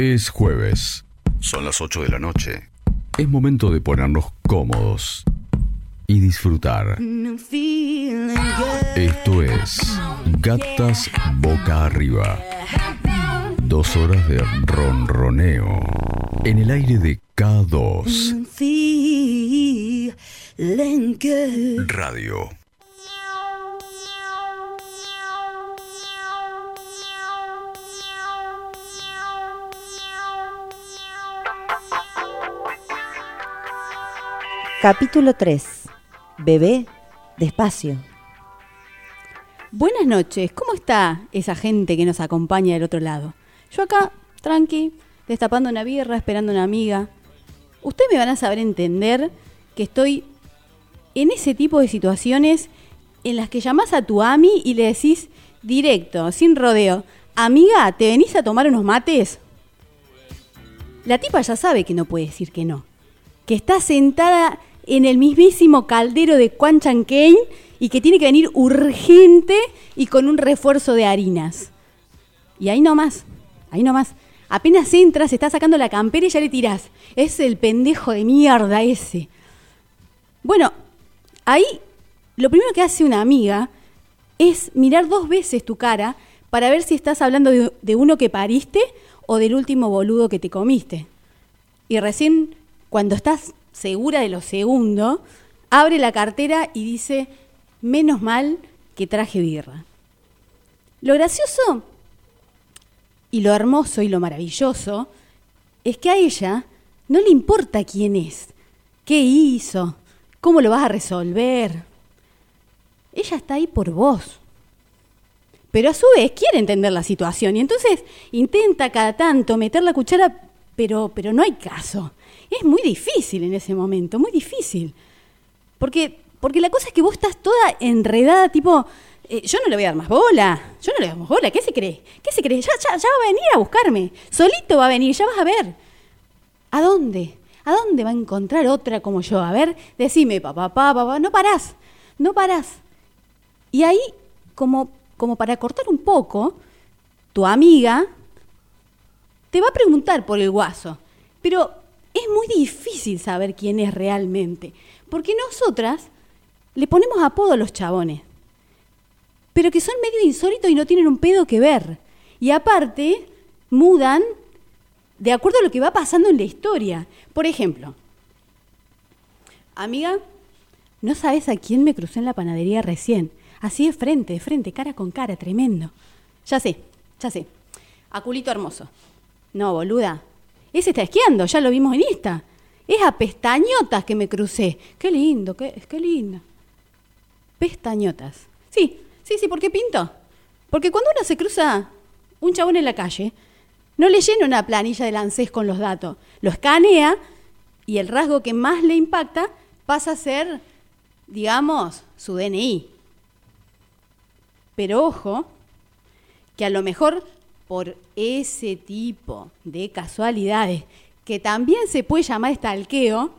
Es jueves. Son las 8 de la noche. Es momento de ponernos cómodos y disfrutar. Esto es Gatas Boca Arriba. Dos horas de ronroneo en el aire de K2 Radio. Capítulo 3. Bebé, despacio. Buenas noches, ¿cómo está esa gente que nos acompaña del otro lado? Yo acá, tranqui, destapando una birra, esperando una amiga. Ustedes me van a saber entender que estoy en ese tipo de situaciones en las que llamás a tu ami y le decís directo, sin rodeo, amiga, ¿te venís a tomar unos mates? La tipa ya sabe que no puede decir que no, que está sentada en el mismísimo caldero de Quan Chan y que tiene que venir urgente y con un refuerzo de harinas. Y ahí nomás, ahí nomás. Apenas entras, está sacando la campera y ya le tirás. Es el pendejo de mierda ese. Bueno, ahí lo primero que hace una amiga es mirar dos veces tu cara para ver si estás hablando de, de uno que pariste o del último boludo que te comiste. Y recién, cuando estás segura de lo segundo, abre la cartera y dice, menos mal que traje birra. Lo gracioso y lo hermoso y lo maravilloso es que a ella no le importa quién es, qué hizo, cómo lo vas a resolver. Ella está ahí por vos. Pero a su vez quiere entender la situación y entonces intenta cada tanto meter la cuchara, pero, pero no hay caso es muy difícil en ese momento, muy difícil. Porque, porque la cosa es que vos estás toda enredada, tipo, eh, yo no le voy a dar más bola, yo no le voy bola, ¿qué se cree? ¿Qué se cree? Ya va a venir a buscarme, solito va a venir, ya vas a ver. ¿A dónde? ¿A dónde va a encontrar otra como yo? A ver, decime, papá, papá, papá, no parás, no parás. Y ahí, como, como para cortar un poco, tu amiga te va a preguntar por el guaso. Pero es muy difícil saber quién es realmente, porque nosotras le ponemos apodo a los chabones, pero que son medio insólitos y no tienen un pedo que ver. Y aparte, mudan de acuerdo a lo que va pasando en la historia. Por ejemplo, amiga, no sabes a quién me crucé en la panadería recién. Así de frente, de frente, cara con cara, tremendo. Ya sé, ya sé. A culito hermoso. No, boluda, ese está esquiando, ya lo vimos en Insta. Es a pestañotas que me crucé. Qué lindo, qué, lindo. Pestañotas. Sí, sí, sí, ¿por qué pinto? Porque cuando uno se cruza un chabón en la calle, no le llena una planilla de ANSES con los datos. Lo escanea y el rasgo que más le impacta pasa a ser, digamos, su DNI. Pero ojo, que a lo mejor por ese tipo de casualidades, que también se puede llamar estalqueo,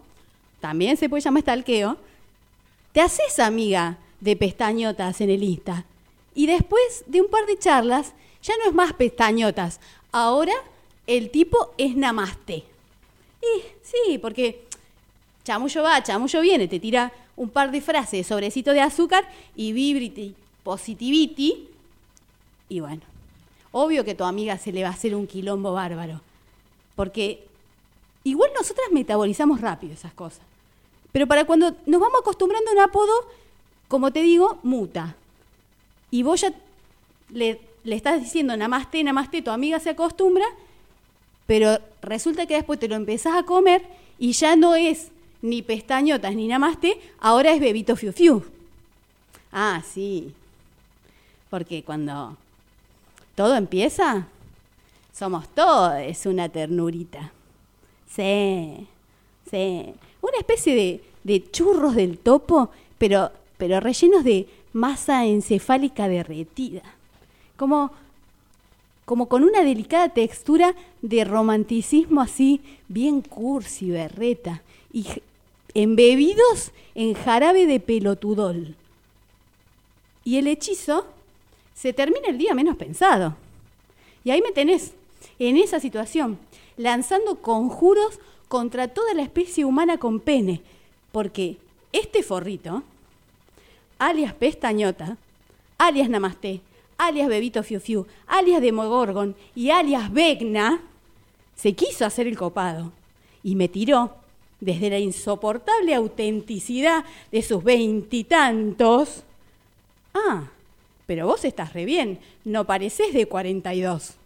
también se puede llamar estalqueo, te haces amiga de pestañotas en el Insta. Y después de un par de charlas, ya no es más pestañotas. Ahora el tipo es namaste. Y sí, porque chamullo va, chamullo viene, te tira un par de frases, sobrecito de azúcar y vibrity, positivity. Y bueno, Obvio que tu amiga se le va a hacer un quilombo bárbaro. Porque igual nosotras metabolizamos rápido esas cosas. Pero para cuando nos vamos acostumbrando a un apodo, como te digo, muta. Y vos ya le, le estás diciendo namaste, namaste, tu amiga se acostumbra, pero resulta que después te lo empezás a comer y ya no es ni pestañotas ni namaste, ahora es bebito fiu fiu. Ah, sí. Porque cuando todo empieza, somos todos una ternurita. Sí, sí. Una especie de, churros del topo, pero, pero rellenos de masa encefálica derretida. Como, como con una delicada textura de romanticismo así, bien cursi, berreta, y embebidos en jarabe de pelotudol. Y el hechizo se termina el día menos pensado. Y ahí me tenés, en esa situación, lanzando conjuros contra toda la especie humana con pene, porque este forrito, alias Pestañota, alias Namaste, alias Bebito Fiu Fiu, alias Demogorgon y alias Vegna, se quiso hacer el copado y me tiró desde la insoportable autenticidad de sus veintitantos. Ah, pero vos estás re bien, no pareces de 42.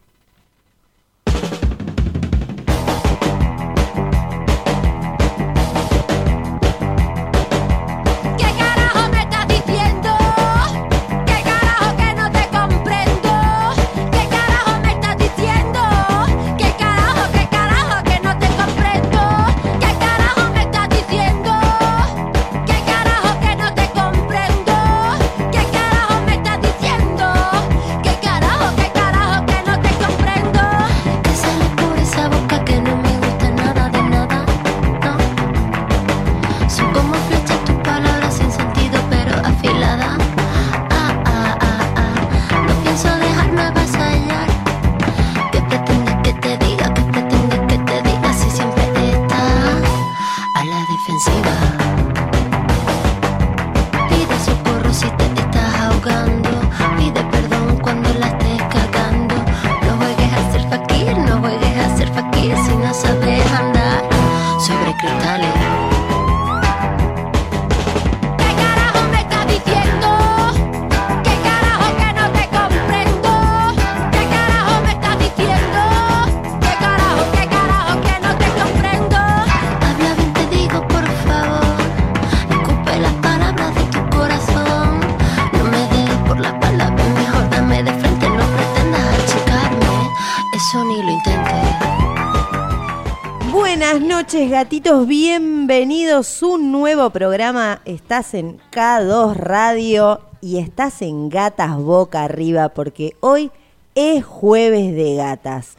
Gatitos, bienvenidos. Un nuevo programa. Estás en K2 Radio y estás en Gatas Boca Arriba porque hoy es jueves de gatas.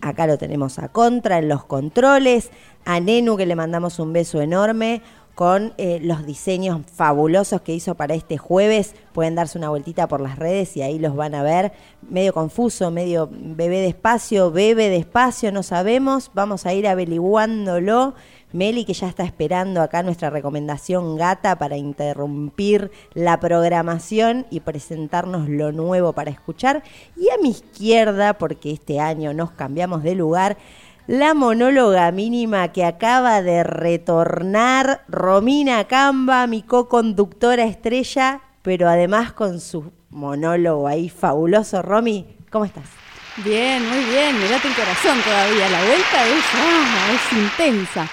Acá lo tenemos a Contra en los controles, a Nenu que le mandamos un beso enorme con eh, los diseños fabulosos que hizo para este jueves. Pueden darse una vueltita por las redes y ahí los van a ver. Medio confuso, medio bebé despacio, bebe despacio, no sabemos. Vamos a ir averiguándolo. Meli, que ya está esperando acá nuestra recomendación gata para interrumpir la programación y presentarnos lo nuevo para escuchar. Y a mi izquierda, porque este año nos cambiamos de lugar, la monóloga mínima que acaba de retornar, Romina Camba, mi co-conductora estrella, pero además con su monólogo ahí fabuloso. Romy, ¿cómo estás? Bien, muy bien, me late el corazón todavía. La vuelta es, ah, es intensa.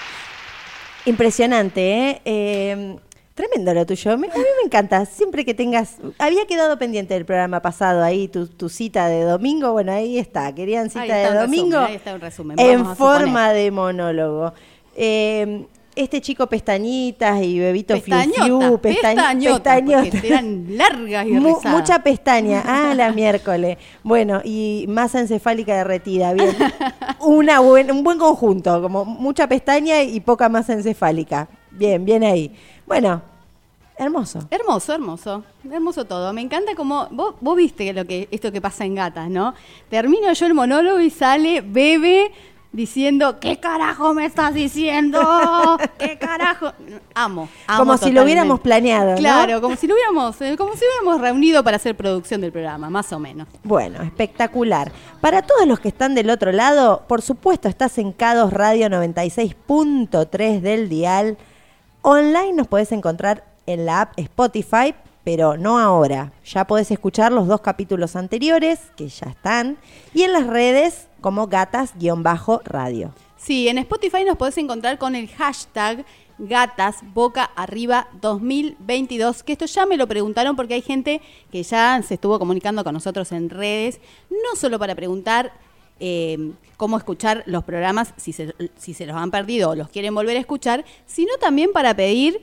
Impresionante, ¿eh? eh Tremendo lo tuyo. a mí me encanta. Siempre que tengas. Había quedado pendiente del programa pasado ahí, tu, cita de domingo. Bueno, ahí está. Querían cita de domingo. ahí está un resumen. En forma de monólogo. Eh, este chico pestañitas y bebito fiu pestañota, eran largas y Mucha pestaña, ah, la miércoles. Bueno, y masa encefálica derretida, bien. Una un buen conjunto, como mucha pestaña y poca masa encefálica. Bien, bien ahí. Bueno, hermoso. Hermoso, hermoso. Hermoso todo. Me encanta como. Vos, vos viste lo que, esto que pasa en gatas, ¿no? Termino yo el monólogo y sale bebe diciendo, ¿qué carajo me estás diciendo? ¿Qué carajo? Amo. como si lo hubiéramos planeado. Claro, como si lo hubiéramos, eh, como si hubiéramos reunido para hacer producción del programa, más o menos. Bueno, espectacular. Para todos los que están del otro lado, por supuesto, estás en K2 Radio 96.3 del Dial Online nos podés encontrar en la app Spotify, pero no ahora. Ya podés escuchar los dos capítulos anteriores, que ya están, y en las redes como gatas-radio. Sí, en Spotify nos podés encontrar con el hashtag gatas boca arriba 2022 que esto ya me lo preguntaron porque hay gente que ya se estuvo comunicando con nosotros en redes no solo para preguntar eh, cómo escuchar los programas si se, si se los han perdido o los quieren volver a escuchar, sino también para pedir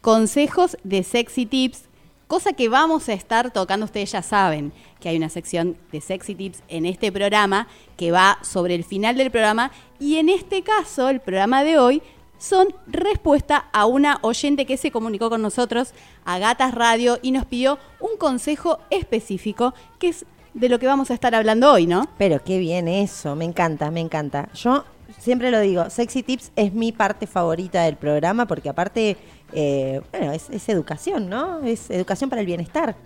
consejos de sexy tips, cosa que vamos a estar tocando, ustedes ya saben que hay una sección de sexy tips en este programa que va sobre el final del programa y en este caso, el programa de hoy, son respuesta a una oyente que se comunicó con nosotros a Gatas Radio y nos pidió un consejo específico que es de lo que vamos a estar hablando hoy, ¿no? Pero qué bien eso, me encanta, me encanta. Yo siempre lo digo, Sexy Tips es mi parte favorita del programa porque aparte, eh, bueno, es, es educación, ¿no? Es educación para el bienestar.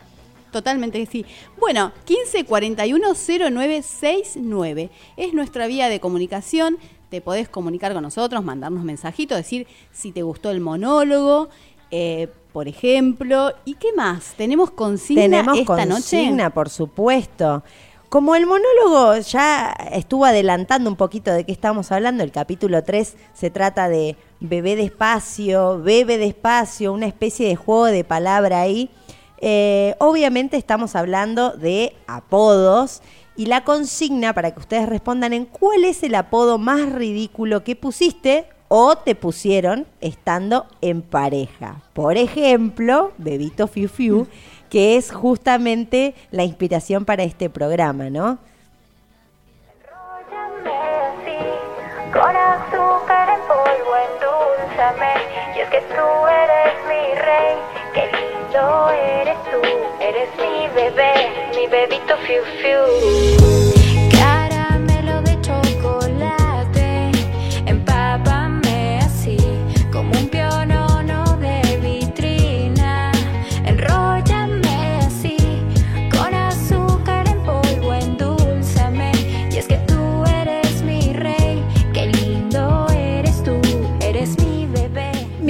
Totalmente que sí. Bueno, 1541-0969 es nuestra vía de comunicación. Te podés comunicar con nosotros, mandarnos mensajitos, decir si te gustó el monólogo, eh, por ejemplo. ¿Y qué más? ¿Tenemos consigna Tenemos esta consigna, noche? por supuesto. Como el monólogo ya estuvo adelantando un poquito de qué estamos hablando, el capítulo 3 se trata de bebé despacio, bebe despacio, una especie de juego de palabra ahí. Eh, obviamente estamos hablando de apodos y la consigna para que ustedes respondan en cuál es el apodo más ridículo que pusiste o te pusieron estando en pareja. Por ejemplo, Bebito Fiu Fiu, que es justamente la inspiración para este programa, ¿no? Con azúcar en polvo, endulzame. Y es que tú eres mi rey, qué lindo eres tú. Eres mi bebé, mi bebito fiu fiu.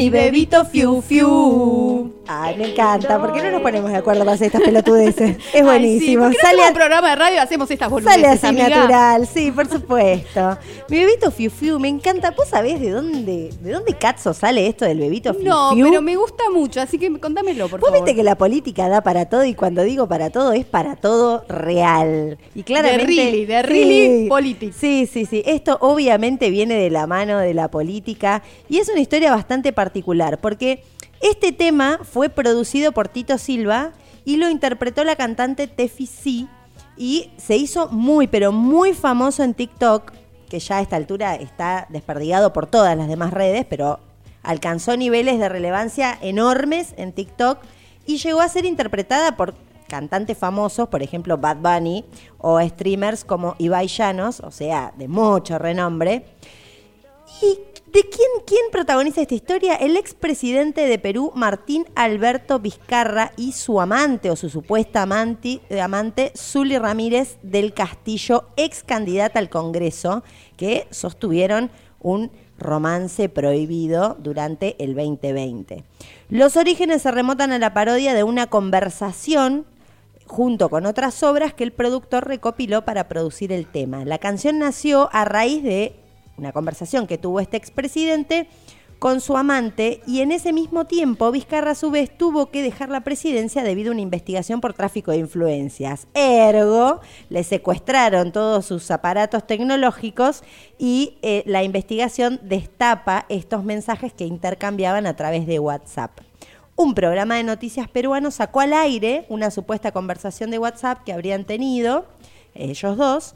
Mi bebito Fiu Fiu. Ay, me encanta. ¿Por qué no nos ponemos de acuerdo para hacer estas pelotudeces? Es Ay, buenísimo. sí, ¿por qué no Sale a- un programa de radio hacemos estas boludeces, Sale así amiga? natural, sí, por supuesto. Mi bebito Fiu Fiu, me encanta. ¿Vos sabés de dónde, de dónde cazzo sale esto del bebito Fiu No, Fiu? pero me gusta mucho, así que contámelo, por Vos favor. viste que la política da para todo y cuando digo para todo es para todo real. Y claramente. really, de really politics. Sí, sí, sí. Esto obviamente viene de la mano de la política y es una historia bastante particular porque este tema fue producido por Tito Silva y lo interpretó la cantante Tefi C y se hizo muy, pero muy famoso en TikTok, que ya a esta altura está desperdigado por todas las demás redes, pero alcanzó niveles de relevancia enormes en TikTok y llegó a ser interpretada por cantantes famosos, por ejemplo Bad Bunny, o streamers como Ibai Llanos, o sea, de mucho renombre. ¿Y de quién, quién protagoniza esta historia? El expresidente de Perú, Martín Alberto Vizcarra, y su amante o su supuesta amante, amante Zuli Ramírez del Castillo, ex candidata al Congreso, que sostuvieron un romance prohibido durante el 2020. Los orígenes se remontan a la parodia de una conversación junto con otras obras que el productor recopiló para producir el tema. La canción nació a raíz de una conversación que tuvo este expresidente con su amante y en ese mismo tiempo Vizcarra a su vez tuvo que dejar la presidencia debido a una investigación por tráfico de influencias. Ergo, le secuestraron todos sus aparatos tecnológicos y eh, la investigación destapa estos mensajes que intercambiaban a través de WhatsApp un programa de noticias peruano sacó al aire una supuesta conversación de WhatsApp que habrían tenido ellos dos.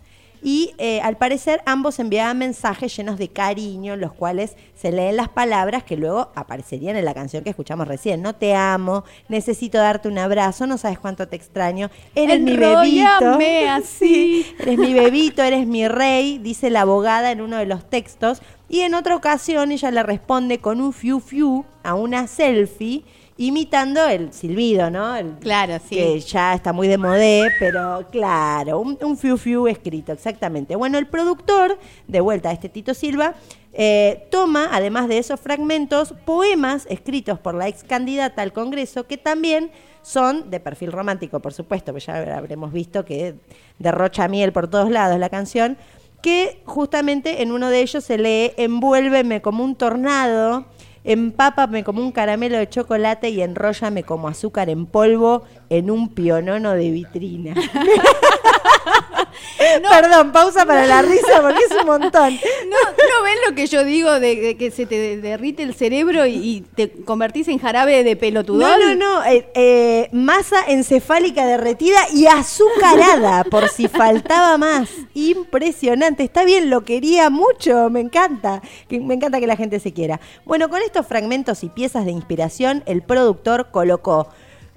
Y eh, al parecer ambos enviaban mensajes llenos de cariño, en los cuales se leen las palabras que luego aparecerían en la canción que escuchamos recién. No te amo, necesito darte un abrazo, no sabes cuánto te extraño, eres mi bebito. Así. Eres mi bebito, eres mi rey, dice la abogada en uno de los textos. Y en otra ocasión ella le responde con un fiu fiu a una selfie imitando el silbido, ¿no? El- Claro, sí. Que ya está muy de modé, pero claro, un, un fiu fiu escrito, exactamente. Bueno, el productor, de vuelta a este Tito Silva, eh, toma, además de esos fragmentos, poemas escritos por la ex candidata al Congreso que también son de perfil romántico, por supuesto, que ya habremos visto que derrocha miel por todos lados la canción, que justamente en uno de ellos se lee envuélveme como un tornado, empápame como un caramelo de chocolate y enróllame como azúcar en polvo en un pionono de vitrina. Perdón, pausa para la risa porque es un montón. No, ¿no ven lo que yo digo de, de que se te derrite el cerebro y, y te convertís en jarabe de pelotudón? No, no, no. eh, eh, masa encefálica derretida y azucarada, por si faltaba más. Impresionante. Está bien, lo quería mucho. Me encanta. Me encanta que la gente se quiera. Bueno, con estos fragmentos y piezas de inspiración, el productor colocó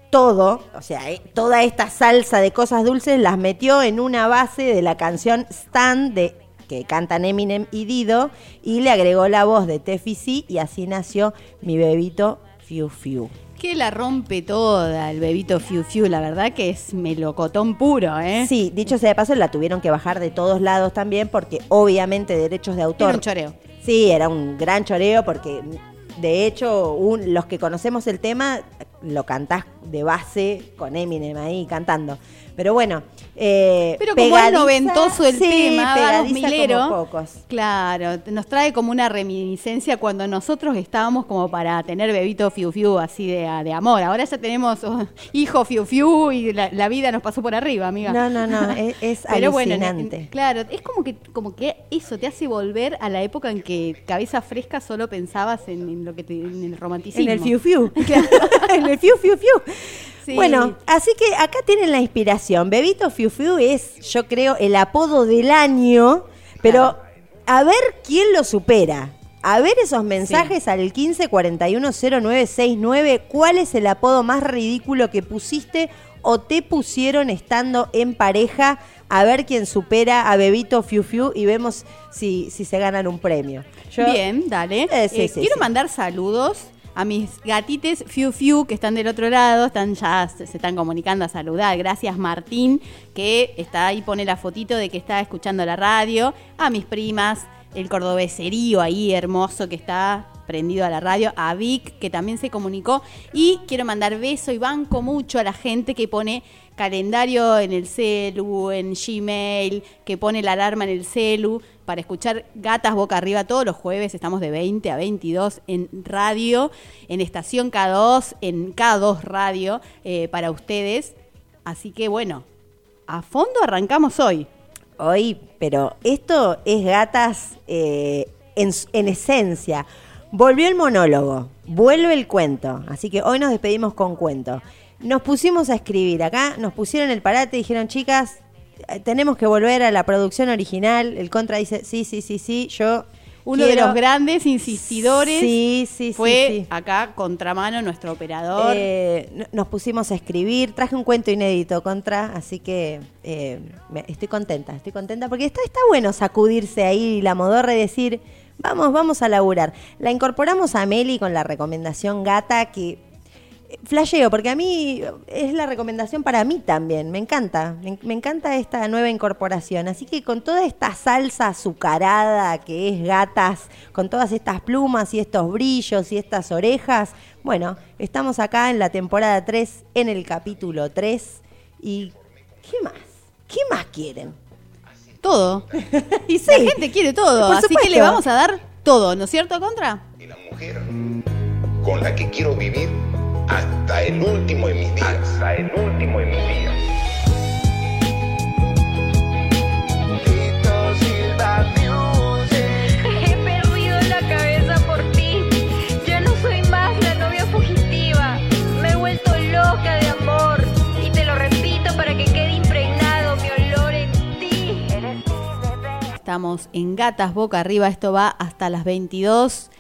todo, o sea, eh, toda esta salsa de cosas dulces las metió en una base de la canción Stand de que cantan Eminem y Dido y le agregó la voz de Tefi C y así nació mi bebito Fiu Fiu. Que la rompe toda el bebito Fiu Fiu, la verdad que es melocotón puro, ¿eh? Sí, dicho sea de paso, la tuvieron que bajar de todos lados también porque obviamente derechos de autor. Era un choreo. Sí, era un gran choreo porque de hecho un- los que conocemos el tema lo cantás de base con Eminem ahí cantando. Pero bueno, eh, Pero como es noventoso el sí, tema, vamos milero. como pocos. Claro, nos trae como una reminiscencia cuando nosotros estábamos como para tener bebito fiu fiu así de, de amor. Ahora ya tenemos oh, hijo fiu fiu y la, la vida nos pasó por arriba, amiga. No, no, no, es, es Pero bueno, en- alucinante. claro, es como que, como que eso te hace volver a la época en que cabeza fresca solo pensabas en, en lo que te- en el romanticismo. En el fiu fiu. en el fiu fiu fiu. Sí. Bueno, así que acá tienen la inspiración. Bebito Fiu Fiu es, yo creo, el apodo del año, pero a ver quién lo supera. A ver esos mensajes al 15410969. ¿Cuál es el apodo más ridículo que pusiste o te pusieron estando en pareja? A ver quién supera a Bebito Fiu Fiu y vemos si, si se ganan un premio. Yo- Bien, dale. Eh, sí, Eh, sí, quiero mandar saludos a mis gatites Fiu Fiu que están del otro lado, están ya se están comunicando a saludar. Gracias Martín que está ahí pone la fotito de que está escuchando la radio, a mis primas, el cordobeserío ahí hermoso que está prendido a la radio, a Vic que también se comunicó. Y quiero mandar beso y banco mucho a la gente que pone calendario en el celu, en Gmail, que pone la alarma en el celu para escuchar Gatas Boca Arriba todos los jueves. Estamos de 20 a 22 en radio, en estación K2, en K2 Radio eh, para ustedes. Así que bueno, a fondo arrancamos hoy. Hoy, pero esto es gatas eh, en, en esencia. Volvió el monólogo, vuelve el cuento. Así que hoy nos despedimos con cuento. Nos pusimos a escribir acá, nos pusieron el parate dijeron, chicas, tenemos que volver a la producción original. El contra dice, sí, sí, sí, sí, yo. Uno de los grandes insistidores Sí, sí, fue sí. acá contramano nuestro operador. Eh, no- nos pusimos a escribir, traje un cuento inédito contra, así que eh, estoy contenta, estoy contenta porque está, está bueno sacudirse ahí la modorra y decir, vamos, vamos a laburar. La incorporamos a Meli con la recomendación gata que eh, flasheo, porque a mí es la recomendación para mí también, me encanta, me, me encanta esta nueva incorporación, así que con toda esta salsa azucarada que es gatas, con todas estas plumas y estos brillos y estas orejas, bueno, estamos acá en la temporada 3, en el capítulo 3, y ¿qué más? ¿Qué más quieren? todo. y sí, La gente quiere todo, Por así que le vamos a dar todo, ¿no es cierto, Contra? y la mujer con la que quiero vivir hasta el último de mis días. Hasta el último de mis días. He perdido la cabeza por ti. Ya no soy más la novia fugitiva. Me he vuelto loca de amor. Y te lo repito para que quede impregnado mi olor en ti. Estamos en Gatas Boca Arriba, esto va hasta las 22.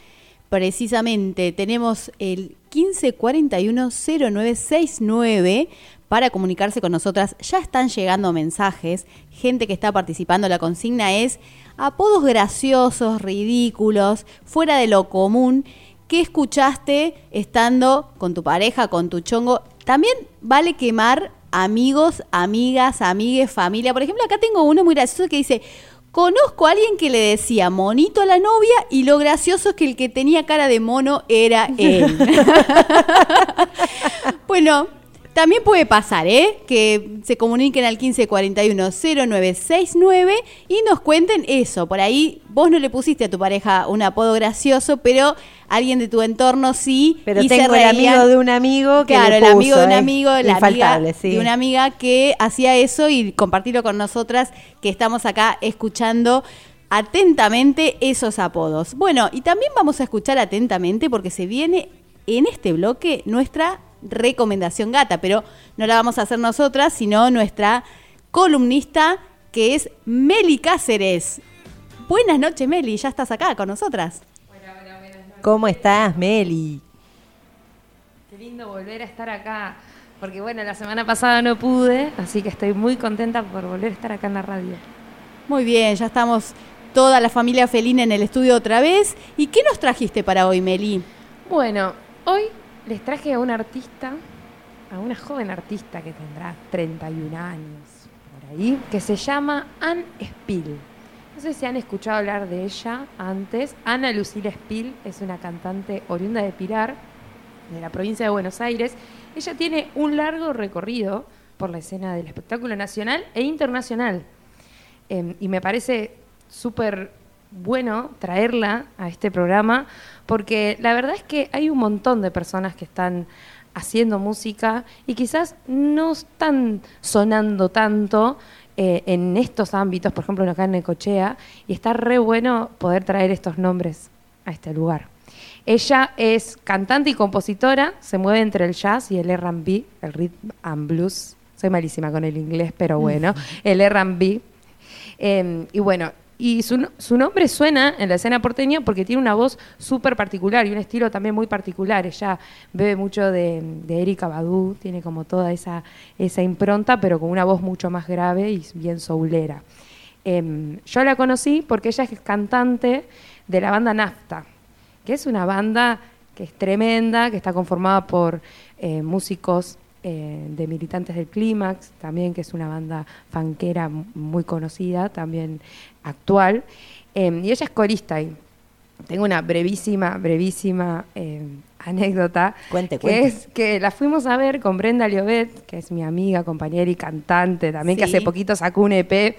Precisamente tenemos el 1541-0969 para comunicarse con nosotras. Ya están llegando mensajes, gente que está participando. La consigna es apodos graciosos, ridículos, fuera de lo común. ¿Qué escuchaste estando con tu pareja, con tu chongo? También vale quemar amigos, amigas, amigues, familia. Por ejemplo, acá tengo uno muy gracioso que dice, conozco a alguien que le decía monito a la novia y lo gracioso es que el que tenía cara de mono era él. bueno, también puede pasar, ¿eh? Que se comuniquen al 1541-0969 y nos cuenten eso. Por ahí vos no le pusiste a tu pareja un apodo gracioso, pero alguien de tu entorno sí. pero y se tengo el amigo de un amigo que Claro, le el amigo puso, de un ¿eh? amigo, la amiga sí. de una amiga que hacía eso y compartirlo con nosotras que estamos acá escuchando atentamente esos apodos. Bueno, y también vamos a escuchar atentamente porque se viene en este bloque nuestra recomendación gata, pero no la vamos a hacer nosotras, sino nuestra columnista que es Meli Cáceres. Buenas noches, Meli, ya estás acá con nosotras. ¿Cómo estás, Meli? Qué lindo volver a estar acá. Porque bueno, la semana pasada no pude, así que estoy muy contenta por volver a estar acá en la radio. Muy bien, ya estamos toda la familia felina en el estudio otra vez. ¿Y qué nos trajiste para hoy, Meli? Bueno, hoy les traje a un artista, a una joven artista que tendrá 31 años por ahí, que se llama Anne Spill. No sé si han escuchado hablar de ella antes. Ana Lucila Spill es una cantante oriunda de Pilar, de la provincia de Buenos Aires. Ella tiene un largo recorrido por la escena del espectáculo nacional e internacional. Eh, y me parece súper bueno traerla a este programa porque la verdad es que hay un montón de personas que están haciendo música y quizás no están sonando tanto eh, en estos ámbitos, por ejemplo, acá en Necochea, y está re bueno poder traer estos nombres a este lugar. Ella es cantante y compositora, se mueve entre el jazz y el R&B, el rhythm and blues. Soy malísima con el inglés, pero bueno, el R&B. Eh, y bueno, y su, su, nombre suena en la escena porteña porque tiene una voz súper particular y un estilo también muy particular. Ella bebe mucho de, Erika Badu, tiene como toda esa, esa impronta, pero con una voz mucho más grave y bien soulera. Eh, yo la conocí porque ella es cantante de la banda Nafta, que es una banda que es tremenda, que está conformada por eh, músicos eh, de militantes del Clímax, también que es una banda fanquera muy conocida, también actual. Eh, y ella es corista y tengo una brevísima, brevísima eh, anécdota. Cuente, que cuente. es que la fuimos a ver con Brenda Liobet, que es mi amiga, compañera y cantante, también que hace poquito sacó un EP.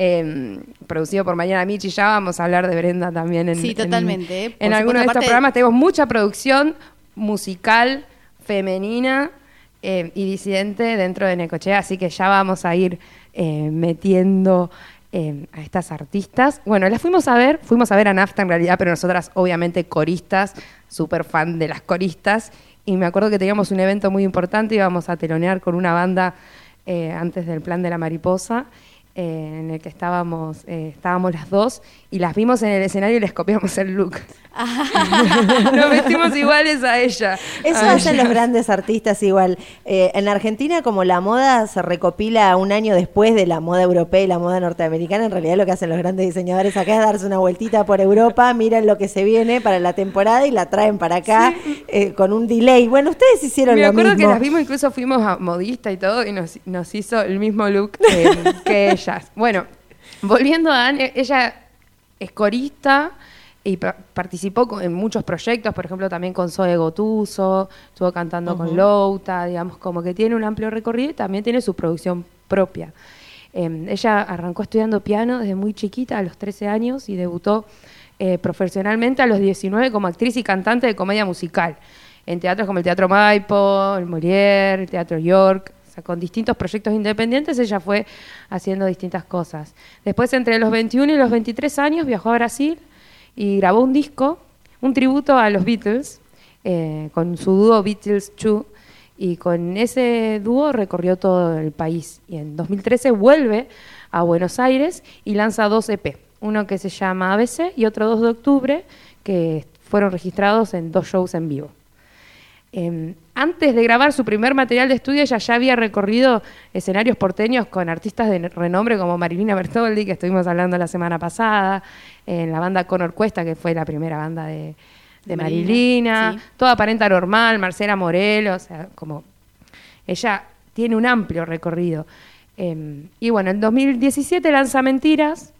eh, producido por Mariana Michi, ya vamos a hablar de Brenda también en, Sí, en- totalmente. Por en, alguno de estos programas. Tenemos mucha producción musical femenina eh, y disidente dentro de Necochea, así que ya vamos a ir eh, metiendo eh, a estas artistas. Bueno, las fuimos a ver, fuimos a ver a Nafta en realidad, pero nosotras obviamente coristas, súper fan de las coristas, y me acuerdo que teníamos un evento muy importante, íbamos a telonear con una banda eh, antes del plan de la mariposa. eh, en el que estábamos, eh, estábamos las dos y las vimos en el escenario y les copiamos el look. Nos vestimos iguales a ella. Eso A hacen ella. los grandes artistas igual. Eh, en Argentina, como la moda se recopila un año después de la moda europea y la moda norteamericana, en realidad lo que hacen los grandes diseñadores acá es darse una vueltita por Europa, miran lo que se viene para la temporada y la traen para acá eh, con un delay. Bueno, ustedes hicieron Me lo acuerdo mismo. que las vimos, incluso fuimos a modista y todo, y nos, nos hizo el mismo look eh, que ellas. Bueno, volviendo a Anne, ella es corista y pa- participó en muchos proyectos, por ejemplo, también con Zoe Gotuso, estuvo cantando con Louta, digamos, como que tiene un amplio recorrido y también tiene su producción propia. Eh, ella arrancó estudiando piano desde muy chiquita, a los 13 años, y debutó eh, profesionalmente a los 19 como actriz y cantante de comedia musical en teatros como el Teatro Maipo, el Molière, el Teatro York. Con distintos proyectos independientes ella fue haciendo distintas cosas. Después, entre los 21 y los 23 años, viajó a Brasil y grabó un disco, un tributo a los Beatles, eh, con su dúo Beatles 2. Y con ese dúo recorrió todo el país. Y en 2013 vuelve a Buenos Aires y lanza dos EP. Uno que se llama ABC y otro 2 de octubre, que fueron registrados en dos shows en vivo. Eh, antes de grabar su primer material de estudio, ella ya había recorrido escenarios porteños con artistas de renombre como Marilina Bertoldi, que estuvimos hablando la semana pasada, en la banda Conor Cuesta, que fue la primera banda de, de Marilina, sí. toda aparenta normal, Marcela Morelos, o sea, como ella tiene un amplio recorrido. Eh, y bueno, en 2017 lanza Mentiras,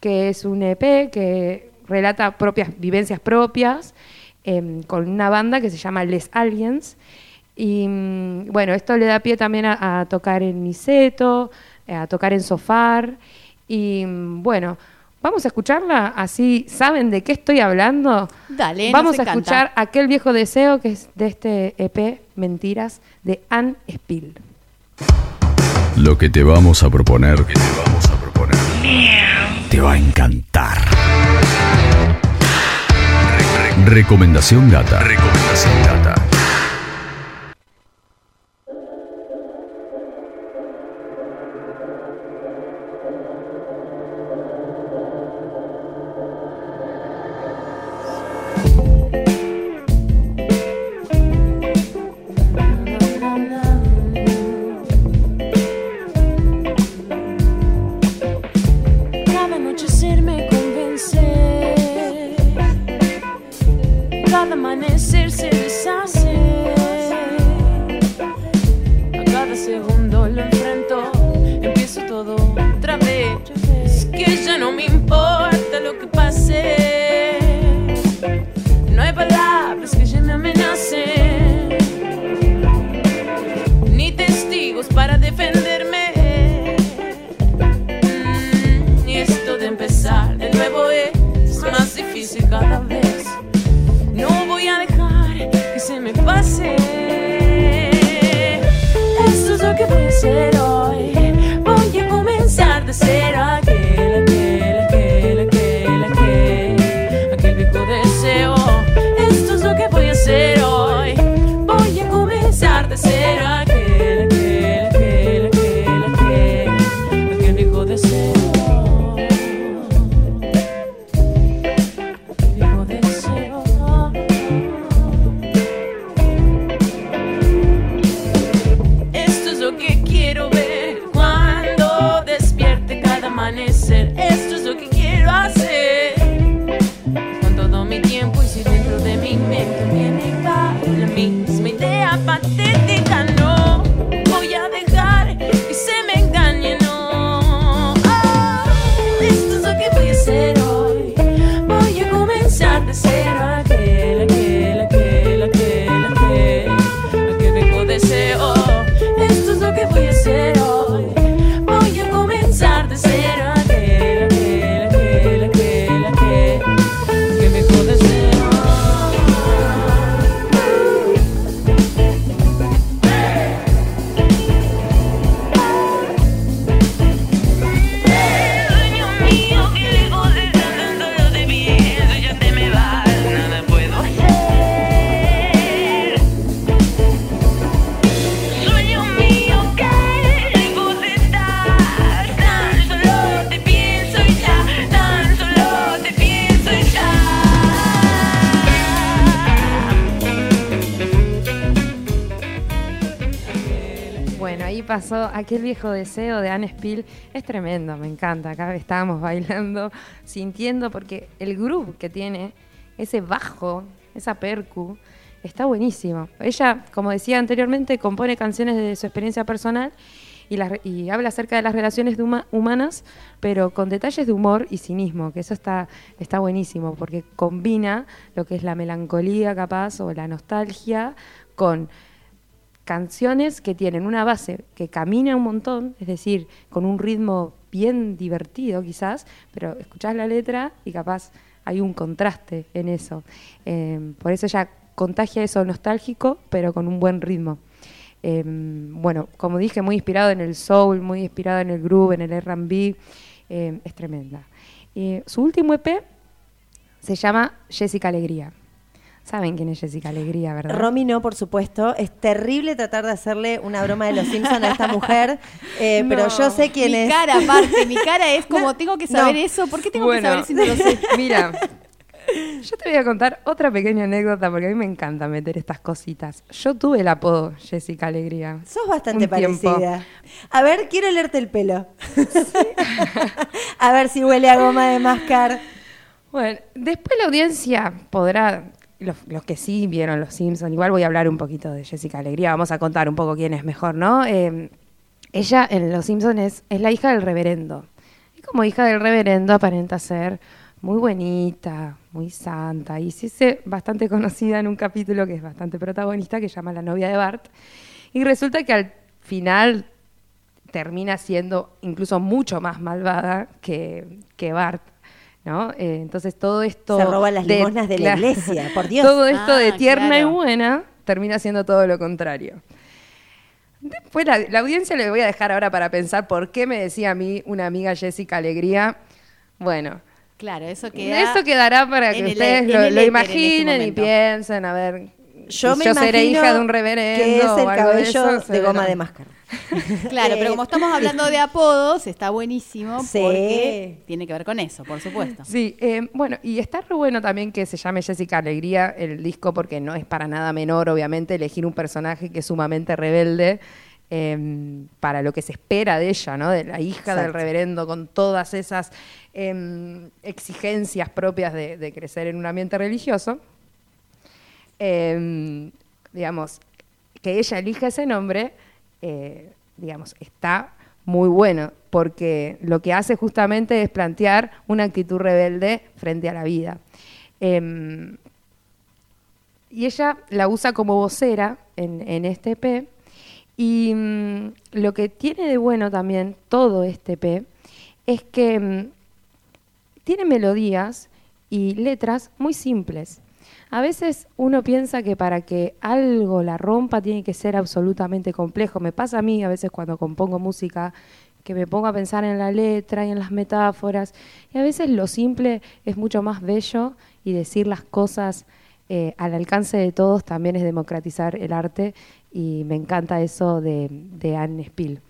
que es un EP que relata propias vivencias propias eh, con una banda que se llama Les Aliens. Y mm, bueno, esto le da pie también a, a tocar en Niceto, eh, a tocar en Sofar. Y mm, bueno, vamos a escucharla, así saben de qué estoy hablando. Dale, Vamos a encanta. escuchar aquel viejo deseo que es de este EP Mentiras de Anne Spill. Lo que te vamos a proponer, que te vamos a proponer, te va a encantar. Re- re- recomendación gata. Recomendación gata. Aquel viejo deseo de Anne Spill. Es tremendo, me encanta. Acá estábamos bailando, sintiendo, porque el groove que tiene, ese bajo, esa percu, está buenísimo. Ella, como decía anteriormente, compone canciones de su experiencia personal y, habla acerca de las relaciones humanas, pero con detalles de humor y cinismo, que eso está, está buenísimo, porque combina lo que es la melancolía capaz o la nostalgia con canciones que tienen una base que camina un montón, es decir, con un ritmo bien divertido quizás, pero escuchás la letra y capaz hay un contraste en eso. Eh, por eso ella contagia eso nostálgico, pero con un buen ritmo. Eh, bueno, como dije, muy inspirado en el soul, muy inspirado en el groove, en el R&B, eh, es tremenda. Su último EP se llama Jessica Alegría. Saben quién es Jessica Alegría, ¿verdad? Romy no, por supuesto. Es terrible tratar de hacerle una broma de los Simpsons a esta mujer, eh, pero yo sé quién mi es. cara, aparte, mi cara es como, tengo que saber no. eso. ¿Por qué tengo Bueno, que saber si no lo sé? Mira, yo te voy a contar otra pequeña anécdota porque a mí me encanta meter estas cositas. Yo tuve el apodo Jessica Alegría. Sos bastante tiempo. parecida. A ver, quiero leerte el pelo. a ver si huele a goma de mascar. Bueno, después la audiencia podrá, los, que sí vieron Los Simpsons, igual voy a hablar un poquito de Jessica Alegría, vamos a contar un poco quién es mejor, ¿no? Eh, ella en Los Simpsons es, la hija del reverendo. Y como hija del reverendo aparenta ser muy bonita, muy santa, y se hace bastante conocida en un capítulo que es bastante protagonista, que se llama La novia de Bart. Y resulta que al final termina siendo incluso mucho más malvada que Bart. ¿No? Eh, entonces todo esto... Se roba las limosnas de la claro, iglesia, por Dios. Todo esto de Ah, tierna claro. y buena termina siendo todo lo contrario. Después la, la audiencia le voy a dejar ahora para pensar por qué me decía a mí una amiga Jessica Alegría. Bueno, Claro, eso queda. eso quedará para que el- ustedes lo, en imaginen este y piensen, a ver, Yo si me yo seré hija de un reverendo que es o el de cabello eso, de, se goma de mascar. Claro, pero Eh, como estamos hablando de apodos, está buenísimo Sí. porque tiene que ver con eso, por supuesto. Sí, eh, bueno, y está re bueno también que se llame Jessica Alegría el disco, porque no es para nada menor, obviamente, elegir un personaje que es sumamente rebelde eh, para lo que se espera de ella, ¿no? De la hija del reverendo, con todas esas eh, exigencias propias de, de crecer en un ambiente religioso. em, digamos, que ella elija ese nombre, eh, digamos, está muy bueno, porque lo que hace justamente es plantear una actitud rebelde frente a la vida. Em, y ella la usa como vocera en, en este EP. Y mm, lo que tiene de bueno también todo este EP es que mm, tiene melodías y letras muy simples. A veces uno piensa que para que algo la rompa tiene que ser absolutamente complejo. Me pasa a mí a veces cuando compongo música que me pongo a pensar en la letra y en las metáforas. Y a veces lo simple es mucho más bello y decir las cosas eh, al alcance de todos también es democratizar el arte y me encanta eso de, de Anne Spill.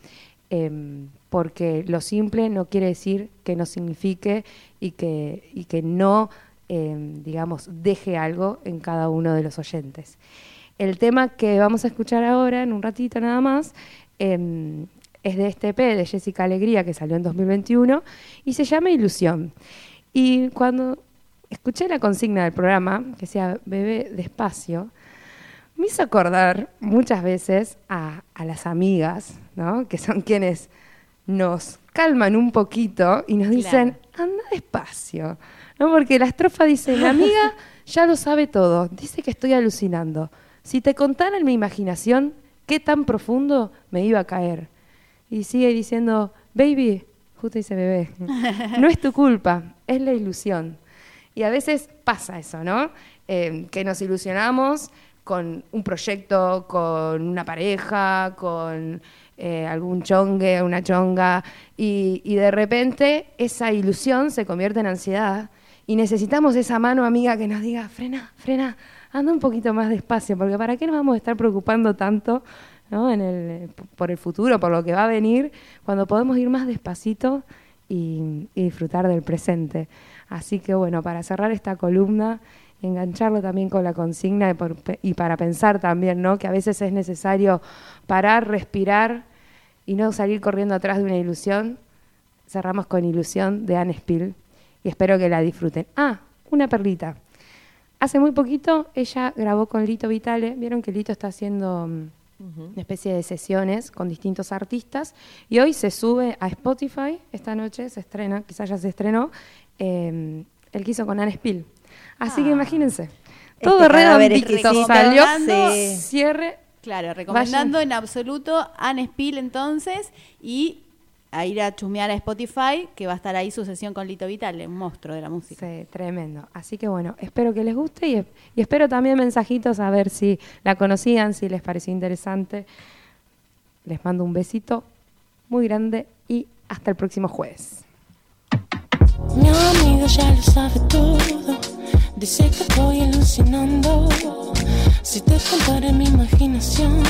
Em, porque lo simple no quiere decir que no signifique y que, y que no, em, digamos, deje algo en cada uno de los oyentes. El tema que vamos a escuchar ahora, en un ratito nada más, em, es de este EP de Jessica Alegría que salió en 2021 y se llama Ilusión. Y cuando escuché la consigna del programa, que sea Bebé despacio, me hizo acordar muchas veces a, a las amigas, ¿no? que son quienes nos calman un poquito y nos dicen, anda despacio. ¿No? Porque la estrofa dice, la amiga ya lo sabe todo, dice que estoy alucinando. Si te contara en mi imaginación qué tan profundo me iba a caer. Y sigue diciendo, baby, justo dice bebé, no es tu culpa, es la ilusión. Y a veces pasa eso, ¿no? Eh, que nos ilusionamos con un proyecto, con una pareja, con eh, algún chongue, una chonga, y, y de repente esa ilusión se convierte en ansiedad y necesitamos esa mano amiga que nos diga, frena, frena, anda un poquito más despacio, porque ¿para qué nos vamos a estar preocupando tanto ¿no? en el, por el futuro, por lo que va a venir, cuando podemos ir más despacito y, y disfrutar del presente? Así que bueno, para cerrar esta columna, engancharlo también con la consigna y, por- y para pensar también, ¿no? Que a veces es necesario parar, respirar y no salir corriendo atrás de una ilusión. Cerramos con Ilusión de Anne Spill y espero que la disfruten. Ah, una perlita. Hace muy poquito ella grabó con Lito Vitale. Vieron que Lito está haciendo mm, una especie de sesiones con distintos artistas y hoy se sube a Spotify. Esta noche se estrena, quizás ya se estrenó, eh, el que hizo con Anne Spill. Así que imagínense. Todo cadáver redondito exquisito. salió. Sí. Cierre. Claro, recomendando en absoluto Anne Spill entonces y a ir a chusmear a Spotify, que va a estar ahí su sesión con Lito Vitale, un monstruo de la música. Sí, tremendo. Así que bueno, espero que les guste y, y espero también mensajitos a ver si la conocían, si les pareció interesante. Les mando un besito muy grande y hasta el próximo jueves. Mi amiga ya lo sabe todo. Dice que estoy alucinando. Si te contara mi imaginación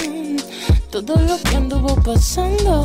todo lo que anduvo pasando,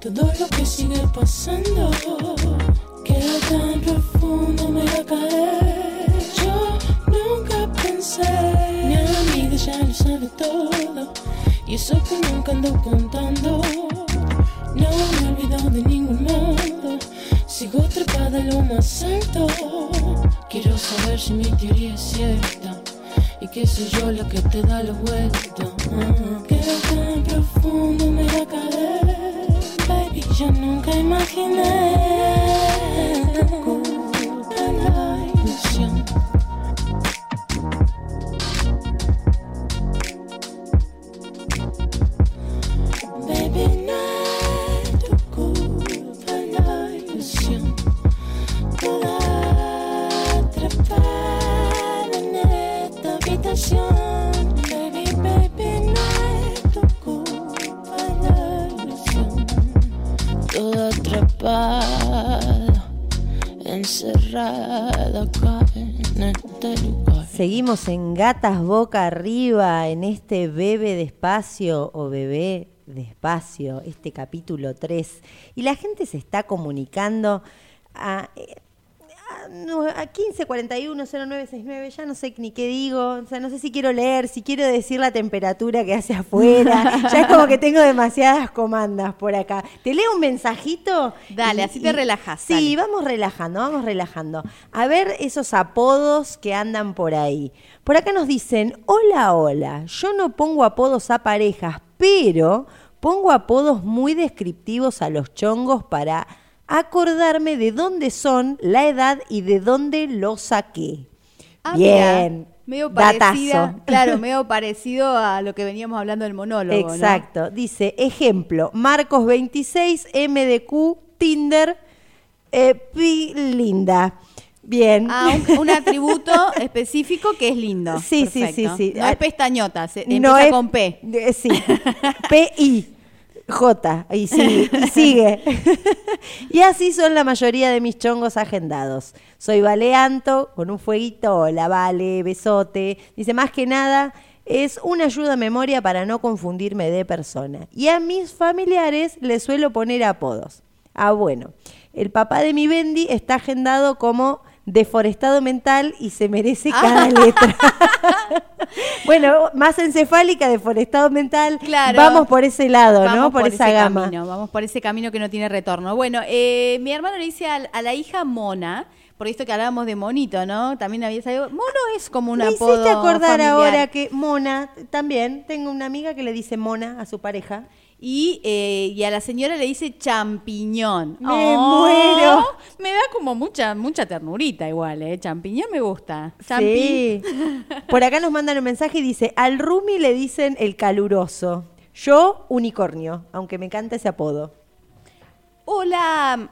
todo lo que sigue pasando, que tan profundo me va a caer. Yo nunca pensé. tiene todo. Y eso que nunca ando contando. No me he olvidado de ningún modo. Sigo trepada en lo más alto. Quiero saber si mi teoría es cierta. Y que soy yo la que te da la vuelta. Ah, que profundo me va a caer. Baby, yo nunca imaginé. En Gatas Boca Arriba, en este Bebe Despacio o Bebé Despacio, este capítulo 3. Y la gente se está comunicando a, eh, a, no, a 1541-0969, ya no sé ni qué digo, o sea, no sé si quiero leer, si quiero decir la temperatura que hace afuera. ya es como que tengo demasiadas comandas por acá. Te leo un mensajito. Dale, así te relajas, Sí, dale. vamos relajando, vamos relajando. A ver esos apodos que andan por ahí. Por acá nos dicen, hola, hola, yo no pongo apodos a parejas, pero pongo apodos muy descriptivos a los chongos para acordarme de dónde son, la edad y de dónde los saqué. Ah, mira, Bien. medio Datazo. parecida, claro, medio parecido a lo que veníamos hablando del monólogo. ¿no? Exacto. Dice, ejemplo, Marcos 26, MDQ, Tinder, eh, Pi Linda. Bien. Ah, un, un atributo específico que es lindo. Sí, sí, sí, sí. No es pestañota, se, No empieza es- con P. eh, Sí. P-I. J. Y sigue. y sigue. y así son la mayoría de mis chongos agendados. Soy Valeanto, con un fueguito, hola, vale, besote. Dice, más que nada, es una ayuda a memoria para no confundirme de persona. Y a mis familiares les suelo poner apodos. Ah, bueno. El papá de mi Bendy está agendado como deforestado mental y se merece cada letra. bueno, más encefálica, deforestado mental. Claro. Vamos por ese lado, ¿no? Vamos Por, esa ese gama. Camino, vamos por ese camino que no tiene retorno. Bueno, eh, mi hermano le dice a, la hija Mona, por esto que hablábamos de monito, ¿no? También había salido. Mono es como un Me apodo hiciste acordar familiar. ahora que Mona, también, tengo una amiga que le dice Mona a su pareja. Y, eh, y a la señora le dice champiñón. Me muero. Me da como mucha mucha ternurita igual, ¿eh? Champiñón me gusta. Champi. Sí. Por acá nos mandan un mensaje y dice, al Rumi le dicen el caluroso. Yo, unicornio, aunque me encanta ese apodo. Hola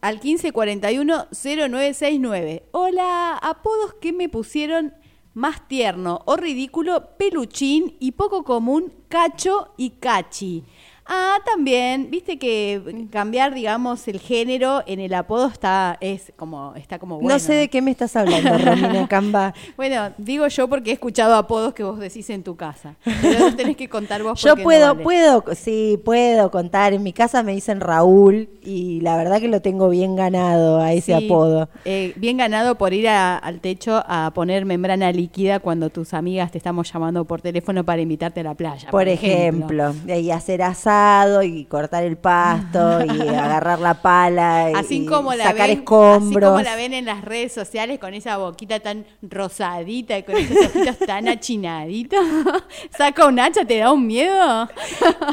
al 1541-0969. Hola, apodos que me pusieron más tierno o ridículo, peluchín y poco común, cacho y cachi. Ah, también, viste que cambiar, digamos, el género en el apodo está, es como, está como bueno. No sé de qué me estás hablando, Romina Camba. Bueno, digo yo porque he escuchado apodos que vos decís en tu casa. Pero tenés que contar vos Yo porque no puedo, vale. puedo, sí, puedo contar. En mi casa me dicen Raúl y la verdad que lo tengo bien ganado a ese Sí, apodo. eh, bien ganado por ir a- al techo a poner membrana líquida cuando tus amigas te estamos llamando por teléfono para invitarte a la playa. Por ejemplo, y hacer asado y cortar el pasto y agarrar la pala y, Así y como la sacar ven, escombros. Así como la ven en las redes sociales con esa boquita tan rosadita y con esos ojitos tan achinaditos. Saca un hacha, te da un miedo.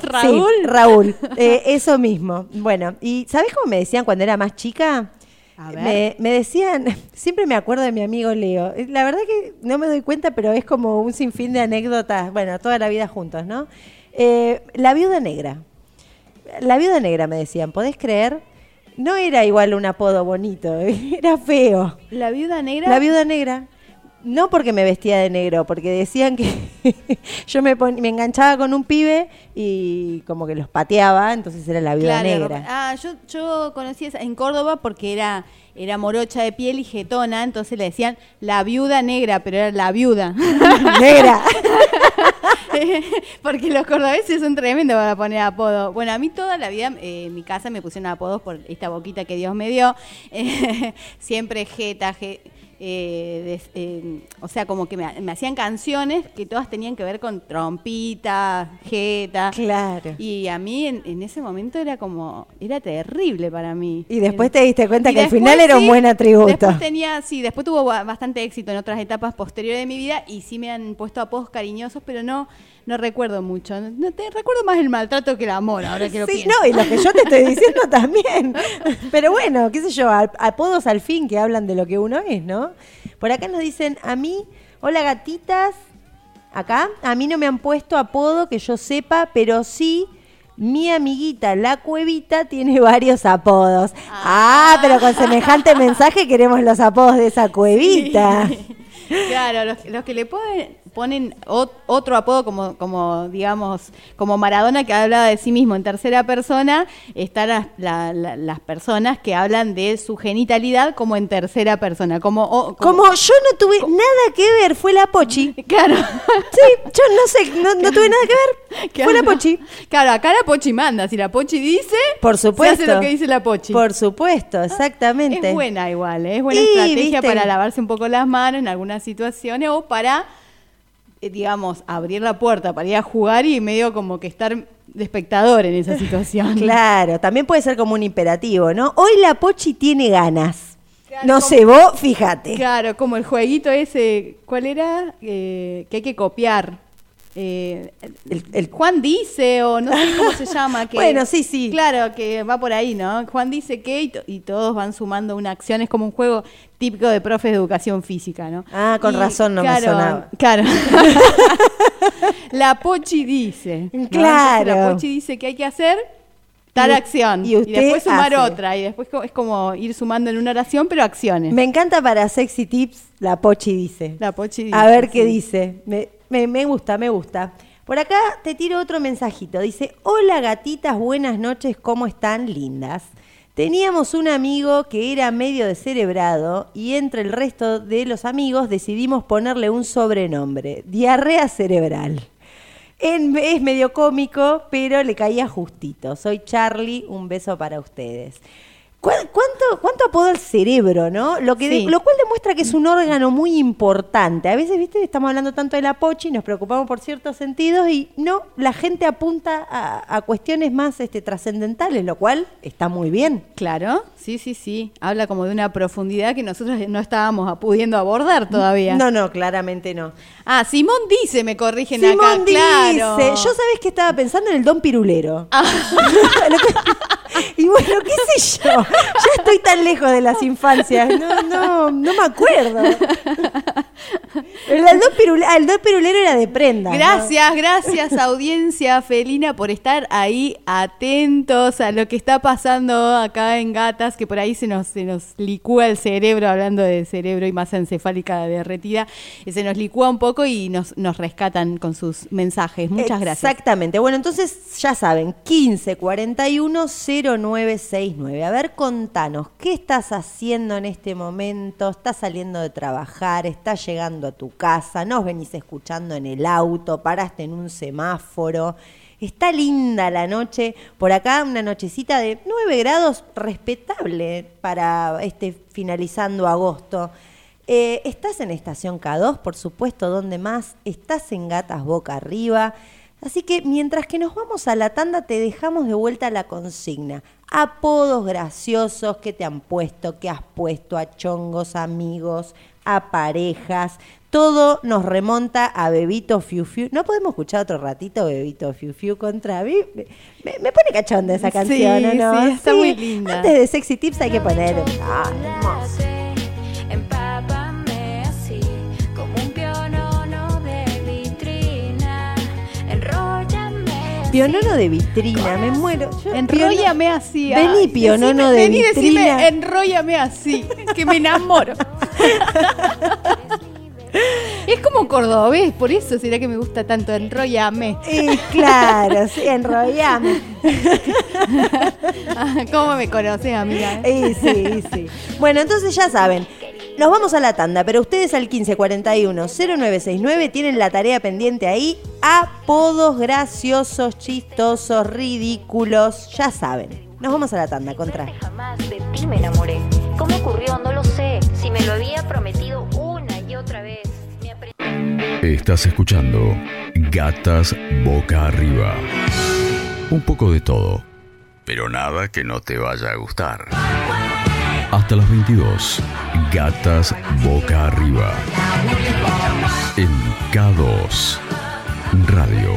Raúl. Sí, Raúl, eh, eso mismo. Bueno, ¿y sabes cómo me decían cuando era más chica? A ver. Me, me decían, siempre me acuerdo de mi amigo Leo. Eh, La verdad que no me doy cuenta, pero es como un sinfín de anécdotas, bueno, toda la vida juntos, ¿no? Eh, la viuda negra. La viuda negra me decían, ¿podés creer? No era igual un apodo bonito, era feo. La viuda negra. La viuda negra. No porque me vestía de negro, porque decían que yo me, pon- me enganchaba con un pibe y como que los pateaba, entonces era la viuda Claro, negra. Ah, yo, yo conocí esa en Córdoba porque era, era morocha de piel y getona, entonces le decían la viuda negra, pero era la viuda. negra. porque los cordobeses son tremendos para poner apodo. Bueno, a mí toda la vida eh, en mi casa me pusieron apodos por esta boquita que Dios me dio. Eh, siempre jeta, je- eh, des- eh, o sea, como que me, me hacían canciones que todas tenían que ver con trompita, jeta. Claro. Y a mí en, en ese momento era como, era terrible para mí. Y después te diste cuenta que al final era un sí, buen atributo. Después tenía, sí, después tuvo ba- bastante éxito en otras etapas posteriores de mi vida y sí me han puesto apodos cariñosos, pero no, no recuerdo mucho. No, te recuerdo más el maltrato que el amor, ahora que lo Sí, pienso. no, y lo que yo te estoy diciendo también. Pero bueno, qué sé yo, apodos al fin que hablan de lo que uno es, ¿no? Por acá nos dicen, a mí, hola gatitas, acá, a mí no me han puesto apodo que yo sepa, pero sí, mi amiguita, la cuevita, tiene varios apodos. Ah, pero con semejante mensaje queremos los apodos de esa cuevita. Claro, los, los que le ponen, ponen ot- otro apodo como, como, digamos, como Maradona que hablaba de sí mismo en tercera persona, están las, la- la- las personas que hablan de su genitalidad como en tercera persona, como... o- Como yo no tuve nada que ver, fue la Pochi. Claro. Sí, yo no sé, no, no tuve nada que ver. Fue la Pochi. Claro, acá la Pochi manda. Si la Pochi dice, Por supuesto. se hace lo que dice la Pochi. Por supuesto, exactamente. Es buena igual, ¿eh? es buena Y, estrategia ¿viste? para lavarse un poco las manos en algunas situaciones o para, eh, digamos, abrir la puerta para ir a jugar y medio como que estar de espectador en esa situación. Claro, también puede ser como un imperativo, ¿no? Hoy la Pochi tiene ganas. Claro, no como- sé, vos, fíjate. Claro, como el jueguito ese, ¿cuál era? Eh, que hay que copiar. Eh, El- el- Juan dice, o no sé cómo se llama. Que, Bueno, sí, sí. Claro, que va por ahí, ¿no? Juan dice que y, to- y todos van sumando una acción. Es como un juego típico de profes de educación física, ¿no? Ah, con Y, razón no me sonaba. Claro. la Pochi dice. ¿no? Claro. Entonces La Pochi dice que hay que hacer tal Y- acción. y después sumar hace. otra. Y después es como ir sumando en una oración, pero acciones. Me encanta para Sexy Tips, la Pochi dice. La Pochi A dice, ver qué dice. Me, me- gusta, me gusta. Por acá te tiro otro mensajito. Dice, hola gatitas, buenas noches, ¿cómo están? Lindas. Teníamos un amigo que era medio descerebrado y entre el resto de los amigos decidimos ponerle un sobrenombre, diarrea cerebral. Es medio cómico, pero le caía justito. Soy Charlie, un beso para ustedes. ¿Cu- ¿Cuánto, cuánto apodo al cerebro, no? Lo, que de- lo cual demuestra que es un órgano muy importante. A veces, viste, estamos hablando tanto de la pochi, nos preocupamos por ciertos sentidos y no, la gente apunta a, a cuestiones más este, trascendentales, lo cual está muy bien. Claro, sí, sí, sí. Habla como de una profundidad que nosotros no estábamos pudiendo abordar todavía. No, no, claramente no. Ah, Simón dice, me corrigen Simón acá, dice, claro. yo sabes que estaba pensando en el don pirulero. Ah. Y bueno, qué sé yo, ya estoy tan lejos de las infancias, no, no, no me acuerdo. El, el don pirulero, el don pirulero era de prenda. ¿no? Gracias, gracias audiencia felina por estar ahí atentos a lo que está pasando acá en Gatas, que por ahí se nos, se nos licúa el cerebro, hablando de cerebro y masa encefálica derretida, y se nos licúa un poco y nos, nos rescatan con sus mensajes. Muchas gracias. Exactamente. Bueno, entonces ya saben, 15 41 0969. A ver, contanos, ¿qué estás haciendo en este momento? ¿Estás saliendo de trabajar? ¿Estás llegando a tu casa? ¿Nos venís escuchando en el auto? ¿Paraste en un semáforo? Está linda la noche. Por acá una nochecita de 9 grados respetable para este finalizando agosto. Eh, estás en Estación K2, por supuesto, donde más? Estás en Gatas Boca Arriba. Así que mientras que nos vamos a la tanda, te dejamos de vuelta la consigna. Apodos graciosos que te han puesto, que has puesto a chongos, amigos, a parejas. Todo nos remonta a Bebito Fiu Fiu. ¿No podemos escuchar otro ratito Bebito Fiu Fiu contra mí? Me, me- me pone cachonda esa Sí, canción, ¿o ¿no? sí, está muy linda. Antes de Sexy Tips hay que poner... Ah, hermoso. Pionono de vitrina, me muero. Yo- Enróllame así. Vení, pionono decime- de vení, decime, vitrina. enróllame así, que me enamoro. es como cordobés, por eso será que me gusta tanto, enróllame. Eh, claro, sí, enrollame. Ah, ¿Cómo me conoces, amiga? Eh, sí, sí. Bueno, entonces ya saben. Nos vamos a la tanda, pero ustedes al 1541-0969 tienen la tarea pendiente ahí. Apodos graciosos, chistosos, ridículos, ya saben. Nos vamos a la tanda, contra. Jamás de ti me enamoré. ¿Cómo ocurrió? No lo sé. Si me lo había prometido Estás escuchando Gatas Boca Arriba. Un poco de todo, pero nada que no te vaya a gustar. Hasta las 22, Gatas Boca Arriba. En K2 Radio.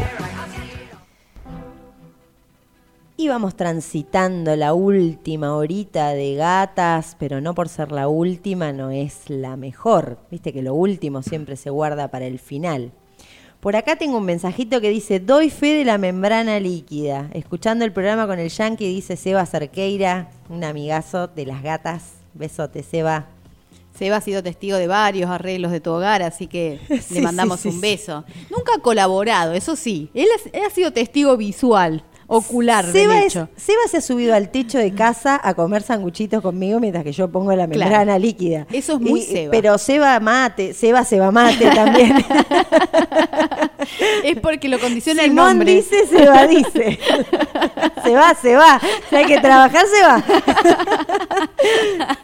Íbamos transitando la última horita de gatas, pero no por ser la última, no es la mejor. Viste que lo último siempre se guarda para el final. Por acá tengo un mensajito que dice, doy fe de la membrana líquida. Escuchando el programa con el Yankee, dice Seba Cerqueira, un amigazo de las gatas. Besote, Seba. Seba ha sido testigo de varios arreglos de tu hogar, así que Sí, le mandamos sí, sí, un beso. Nunca ha colaborado, eso sí. Él, es- él ha sido testigo visual, ocular, Seba, del es- hecho. Seba se ha subido al techo de casa a comer sanguchitos conmigo mientras que yo pongo la Claro. membrana líquida. Eso es muy Y- Seba. Pero Seba mate, Seba Seba mate también. Es porque lo condiciona el Simón nombre. dice, Seba dice. se va, se va. Si hay que trabajar, se va.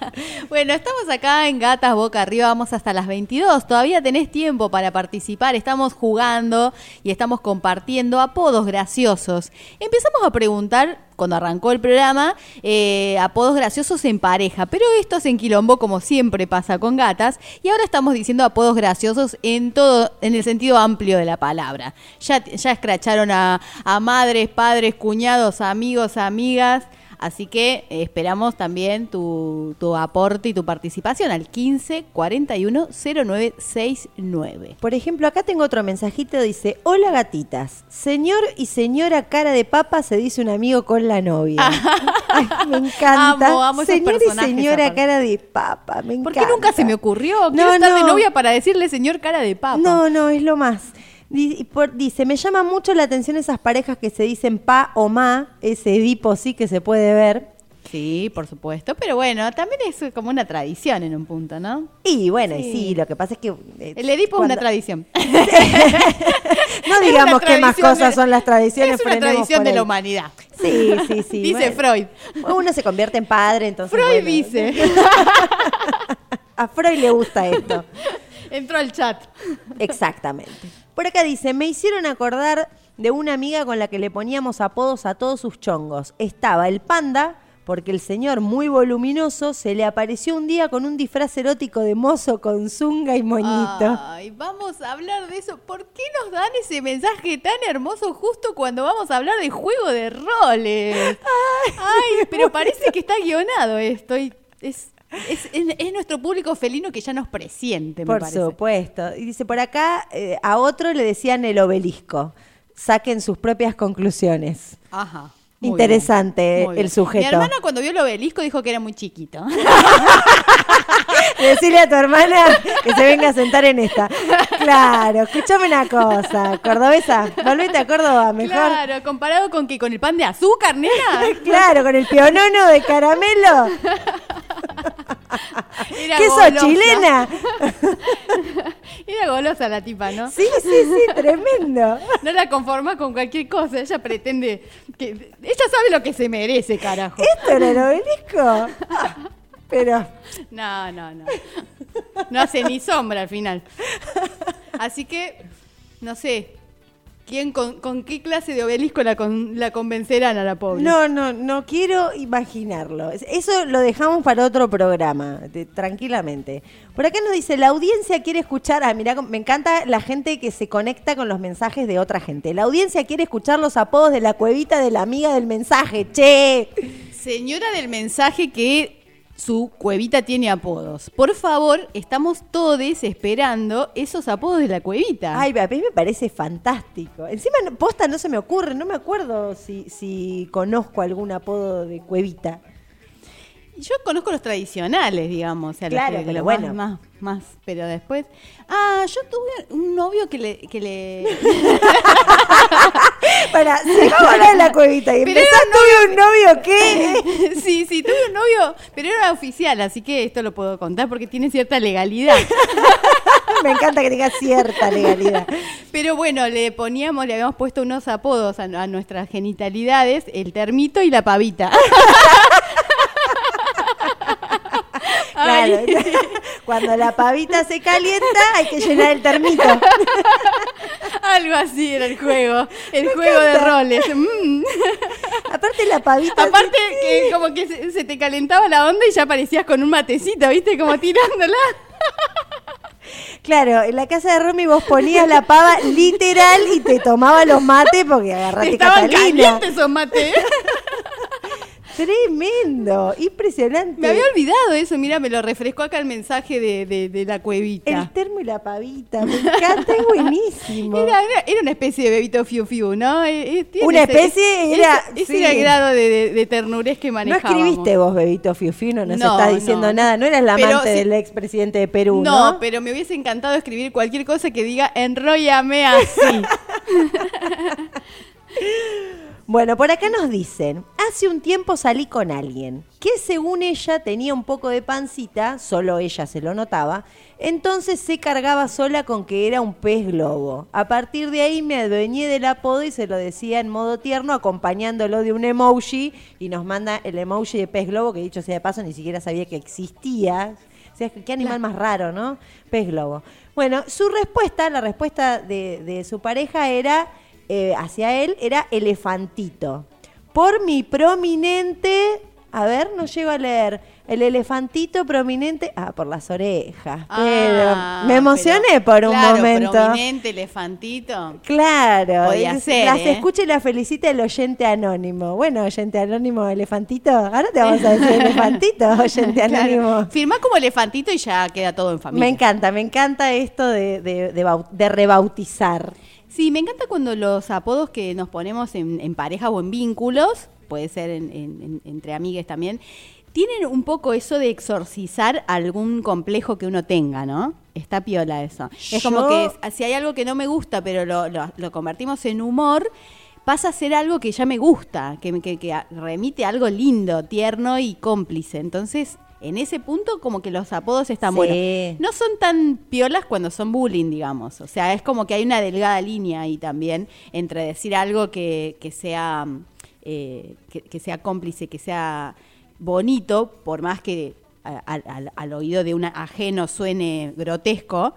Bueno, estamos acá en Gatas Boca Arriba, vamos hasta las 22. Todavía tenés tiempo para participar. Estamos jugando y estamos compartiendo apodos graciosos. Empezamos a preguntar, cuando arrancó el programa, eh, apodos graciosos en pareja. Pero esto se enquilombó como siempre pasa con gatas. Y ahora estamos diciendo apodos graciosos en todo, en el sentido amplio de la palabra. Ya, ya escracharon a, a madres, padres, cuñados, amigos, amigas. Así que esperamos también tu, tu aporte y tu participación al 15 41 0969. Por ejemplo, acá tengo otro mensajito, dice, hola gatitas, señor y señora cara de papa se dice un amigo con la novia. Ay, me encanta. Amo, amo esos señor y señora cara de papa, me ¿Por encanta. qué nunca se me ocurrió? No, Quiero estar de no. novia para decirle señor cara de papa. No, no, es lo más. Dice, me llama mucho la atención esas parejas que se dicen pa o ma, ese edipo sí que se puede ver. Sí, por supuesto. Pero bueno, también es como una tradición en un punto, ¿no? Y bueno, Sí. sí, lo que pasa es que... eh, El Edipo es una tradición. No digamos qué más cosas de- son las tradiciones. Es una tradición de la humanidad. Sí, sí, sí. Dice bueno. Freud. Uno se convierte en padre, entonces... Freud bueno. dice. A Freud le gusta esto. Entró al chat. Exactamente. Por acá dice, me hicieron acordar de una amiga con la que le poníamos apodos a todos sus chongos. Estaba el panda, porque el señor muy voluminoso se le apareció un día con un disfraz erótico de mozo con zunga y moñito. Ay, vamos a hablar de eso. ¿Por qué nos dan ese mensaje tan hermoso justo cuando vamos a hablar de juego de roles? Ay, pero parece que está guionado esto. y es, es, es- es nuestro público felino que ya nos presiente, me Por parece. supuesto. Y dice, por acá eh, a otro le decían el obelisco. Saquen sus propias conclusiones. Ajá. muy Interesante bien, el bien. sujeto. Mi hermana cuando vio el obelisco dijo que era muy chiquito. Decirle a tu hermana que se venga a sentar en esta. Claro, escúchame una cosa, cordobesa, volvete a Córdoba mejor. Claro, Claro, comparado con que con el pan de azúcar, nena. con el pionono de caramelo. Era ¿Qué sos, chilena? Era golosa la tipa, ¿no? Sí, sí, sí, tremendo. No la conforma con cualquier cosa. Ella pretende que. Ella sabe lo que se merece, carajo. ¿Esto era el obelisco? Pero, No, no, no. No hace ni sombra al final. Así que, no sé. ¿Quién con, con qué clase de obelisco la, con- la convencerán a la pobre? no, no, no quiero imaginarlo. Eso lo dejamos para otro programa, de- tranquilamente. Por acá nos dice, la audiencia quiere escuchar, ah, mira, me encanta la gente que se conecta con los mensajes de otra gente. La audiencia quiere escuchar los apodos de la cuevita de la amiga del mensaje, che. Señora del mensaje que su cuevita tiene apodos. Por favor, estamos todos esperando esos apodos de la cuevita. Ay, a mí me parece fantástico. Encima, posta no se me ocurre, no me acuerdo si, si conozco algún apodo de cuevita. Yo conozco los tradicionales, digamos, o sea, los Claro, que- pero bueno. más, más, pero después, ah, yo tuve un novio que le, que le, Para, si vamos a hablar de la cuevita y empezás, tuve un novio que... sí, sí, tuve un novio, pero era oficial, así que esto lo puedo contar porque tiene cierta legalidad. Me encanta que tenga cierta legalidad. Pero bueno, le poníamos, le habíamos puesto unos apodos a, a nuestras genitalidades, el termito y la pavita. Claro. Cuando la pavita se calienta, hay que llenar el termito. Algo así era el juego. El juego de roles. Mm. Aparte la pavita... Aparte que como que se, se te calentaba la onda y ya aparecías con un matecito, ¿viste? Como tirándola. Claro, en la casa de Romy vos ponías la pava literal y te tomaba los mates porque agarraste Estaban Catalina. calientes esos mates. Tremendo, impresionante. Me había olvidado eso, mira, me lo refrescó acá el mensaje de, de- de la cuevita. El termo y la pavita, me encanta, es buenísimo. Era, era- era una especie de bebito fiu fiu, ¿no? Eh, eh, Una ese- especie era- Ese, ese sí. era el grado de, de, de ternurez que No manejábamos. escribiste vos, Bebito Fiufino, no, se No, está diciendo no. nada. No eras la amante sí- del expresidente de Perú, No, ¿no? pero me hubiese encantado escribir cualquier cosa que diga enróllame así. Bueno, por acá nos dicen, hace un tiempo salí con alguien que según ella tenía un poco de pancita, solo ella se lo notaba, entonces se cargaba sola con que era un pez globo. A partir de ahí me adueñé del apodo y se lo decía en modo tierno, acompañándolo de un emoji y nos manda el emoji de pez globo, que dicho sea de paso ni siquiera sabía que existía. O sea, qué animal más raro, ¿no? Pez globo. Bueno, su respuesta, la respuesta de, de su pareja era, eh, hacia él, era elefantito. Por mi prominente, a ver, no llego a leer, el elefantito prominente, ah, por las orejas. Pero Ah, me emocioné pero- por un claro, momento. prominente, elefantito. Claro, Podía es- ser, las ¿eh? escucha y las felicita el oyente anónimo. Bueno, oyente anónimo, elefantito. Ahora te vamos a decir elefantito, oyente anónimo. Claro. Firmá como elefantito y ya queda todo en familia. Me encanta, me encanta esto de, de, de bau- de rebautizar. Sí, me encanta cuando los apodos que nos ponemos en, en pareja o en vínculos, puede ser en- en- en- entre amigues también, tienen un poco eso de exorcizar algún complejo que uno tenga, ¿no? Está piola eso. Es como que es- si hay algo que no me gusta, pero lo, lo- lo convertimos en humor, pasa a ser algo que ya me gusta, que, que, que remite a algo lindo, tierno y cómplice. Entonces, en ese punto, como que los apodos están Sí. buenos. No son tan piolas cuando son bullying, digamos. O sea, es como que hay una delgada línea ahí también entre decir algo que, que sea eh, que, que sea cómplice, que sea bonito, por más que a- al- al- al oído de un ajeno suene grotesco,